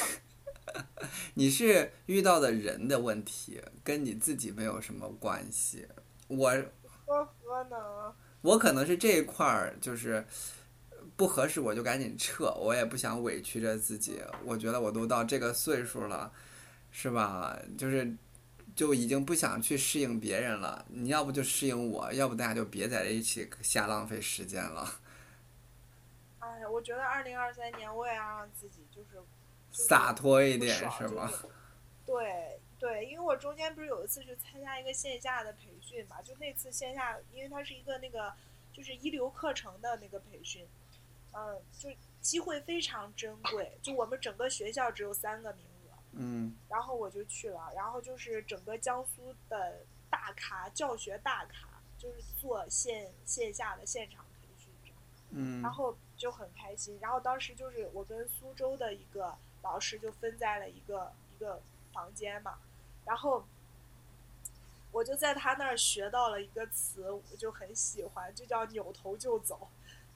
<laughs> 你是遇到的人的问题，跟你自己没有什么关系。我呵呵呢？我可能是这一块儿就是不合适，我就赶紧撤，我也不想委屈着自己。我觉得我都到这个岁数了，是吧？就是就已经不想去适应别人了。你要不就适应我，要不大家就别在一起瞎浪费时间了。<laughs> 哎呀，我觉得二零二三年我也要让自己就是就是洒脱一点是吗？<laughs> 对对，因为我中间不是有一次去参加一个线下的培训嘛，就那次线下，因为它是一个那个就是一流课程的那个培训，嗯，就机会非常珍贵，就我们整个学校只有三个名额，嗯然后我就去了，然后就是整个江苏的大咖教学大咖，就是做线线下的现场培训这样。嗯然后就很开心。然后当时就是我跟苏州的一个老师就分在了一个一个房间嘛，然后我就在他那儿学到了一个词，我就很喜欢，就叫扭头就走。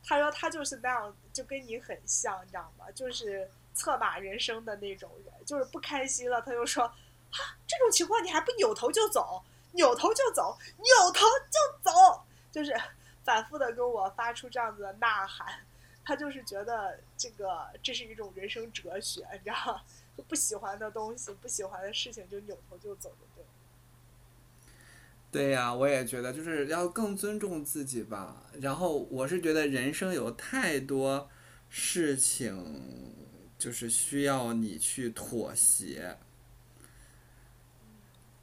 他说他就是那样，就跟你很像，你知道吗？就是策马人生的那种人，就是不开心了，他就说啊，这种情况你还不扭头就走，扭头就走，扭头就走，就是 <laughs> 反复的跟我发出这样子的呐喊。他就是觉得这个这是一种人生哲学，你知道？就 <laughs> 不喜欢的东西、不喜欢的事情就扭头就走对呀、我也觉得就是要更尊重自己吧。然后我是觉得人生有太多事情，就是需要你去妥协。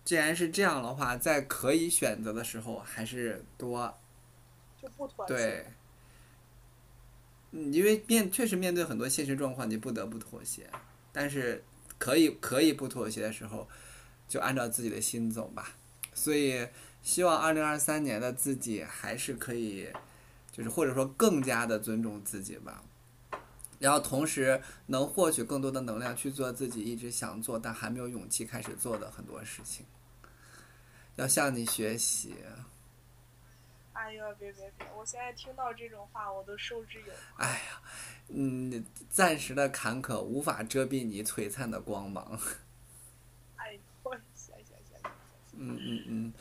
既然是这样的话，在可以选择的时候，还是多就不妥协。对。嗯，因为面确实面对很多现实状况，你不得不妥协。但是可以可以不妥协的时候，就按照自己的心走吧。所以希望二零二三年的自己还是可以，就是或者说更加的尊重自己吧。然后同时能获取更多的能量去做自己一直想做但还没有勇气开始做的很多事情。要向你学习。哎呦，别别别！我现在听到这种话，我都受之有。哎呀，嗯，暂时的坎坷无法遮蔽你璀璨的光芒。哎我，行行行行行。嗯嗯嗯，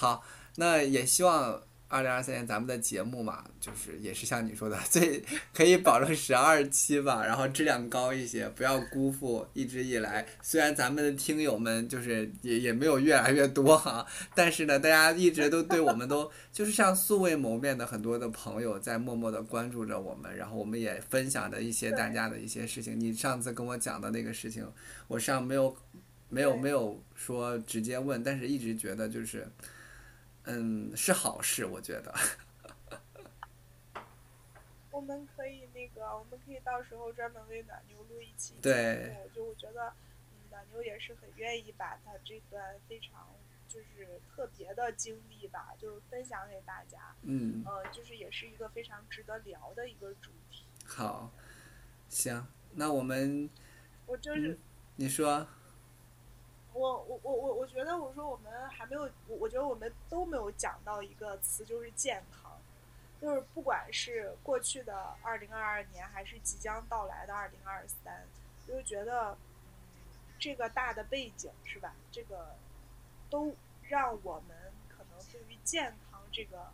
好，那也希望二零二三年咱们的节目嘛，就是也是像你说的，<laughs> 最可以保证十二期吧，然后质量高一些，不要辜负一直以来。虽然咱们的听友们就是也也没有越来越多哈，<laughs> 但是呢，大家一直都对我们都 <laughs> 就是像素未谋面的很多的朋友在默默的关注着我们，然后我们也分享着一些大家的一些事情。你上次跟我讲的那个事情，我实际上没有没有没有说直接问，但是一直觉得就是，嗯，是好事，我觉得。<laughs> 我们可以那个，我们可以到时候专门为暖牛录一期节对目。就我觉得，嗯，暖牛也是很愿意把他这段非常就是特别的经历吧，就是分享给大家。嗯，呃，就是也是一个非常值得聊的一个主题。好，行，那我们我就是、嗯你说，我我我我我觉得我说我们还没有，我我觉得我们都没有讲到一个词，就是健康。就是不管是过去的二零二二年，还是即将到来的二零二三，就是觉得，嗯，这个大的背景是吧？这个都让我们可能对于健康这个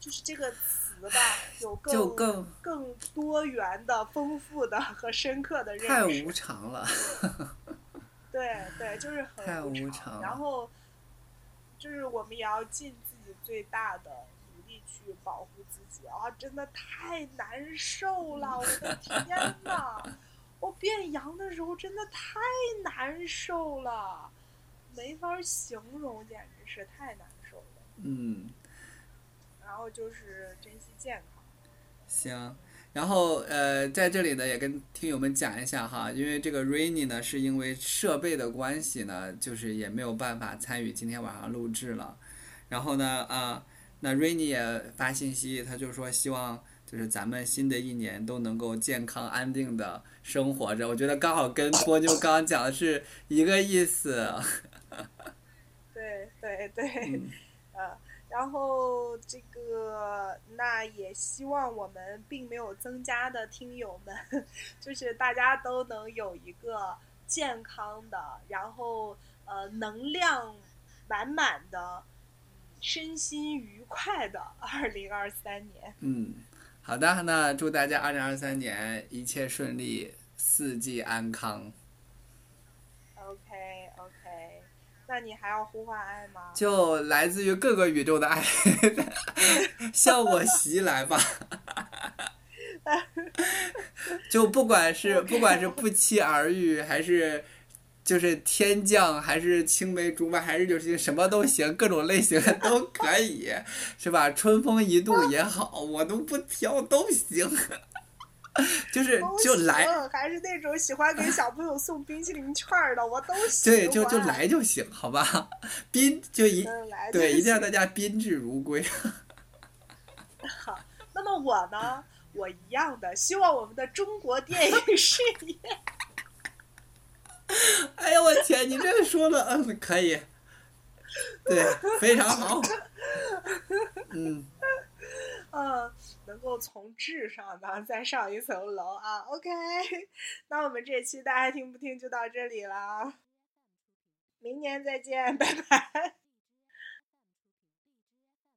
就是这个词吧，有更更更多元的、丰富的和深刻的认识。太无常了。对对，就是很太无常。常然后就是我们也要尽自己最大的努力去保护自己啊！真的太难受了，我的天呐！我变阳的时候真的太难受了，没法形容，简直是太难受了。嗯，然后就是珍惜健康。行。然后呃，在这里呢，也跟听友们讲一下哈，因为这个 Rainy 呢，是因为设备的关系呢，就是也没有办法参与今天晚上录制了。然后呢，啊，那 Rainy 也发信息，他就说希望就是咱们新的一年都能够健康安定的生活着。我觉得刚好跟波妞刚刚讲的是一个意思。对对对。然后这个，那也希望我们并没有增加的听友们，<laughs> 就是大家都能有一个健康的，然后呃能量满满的，身心愉快的二零二三年。嗯，好的，那祝大家二零二三年一切顺利，四季安康。OK OK，那你还要呼唤爱吗？就来自于各个宇宙的爱 <laughs> 向我袭来吧。就不管是不管是不期而遇，还是就是天降，还是青梅竹马，还是就是什么都行，各种类型的都可以，是吧？春风一度也好，我都不挑，都行。就是就来，还是那种喜欢给小朋友送冰淇淋券的，我都喜欢对，就就来就行，好吧？宾就一嗯来对，一定要大家宾至如归。<laughs> 好，那么我呢，我一样的，希望我们的中国电影 <laughs> 事业，哎呀，我天！你这说的，嗯，可以，对，非常好。嗯，嗯，<laughs> 能够从智上呢再上一层楼啊。OK，<laughs> 那我们这期大家听不听就到这里了，明年再见，拜拜。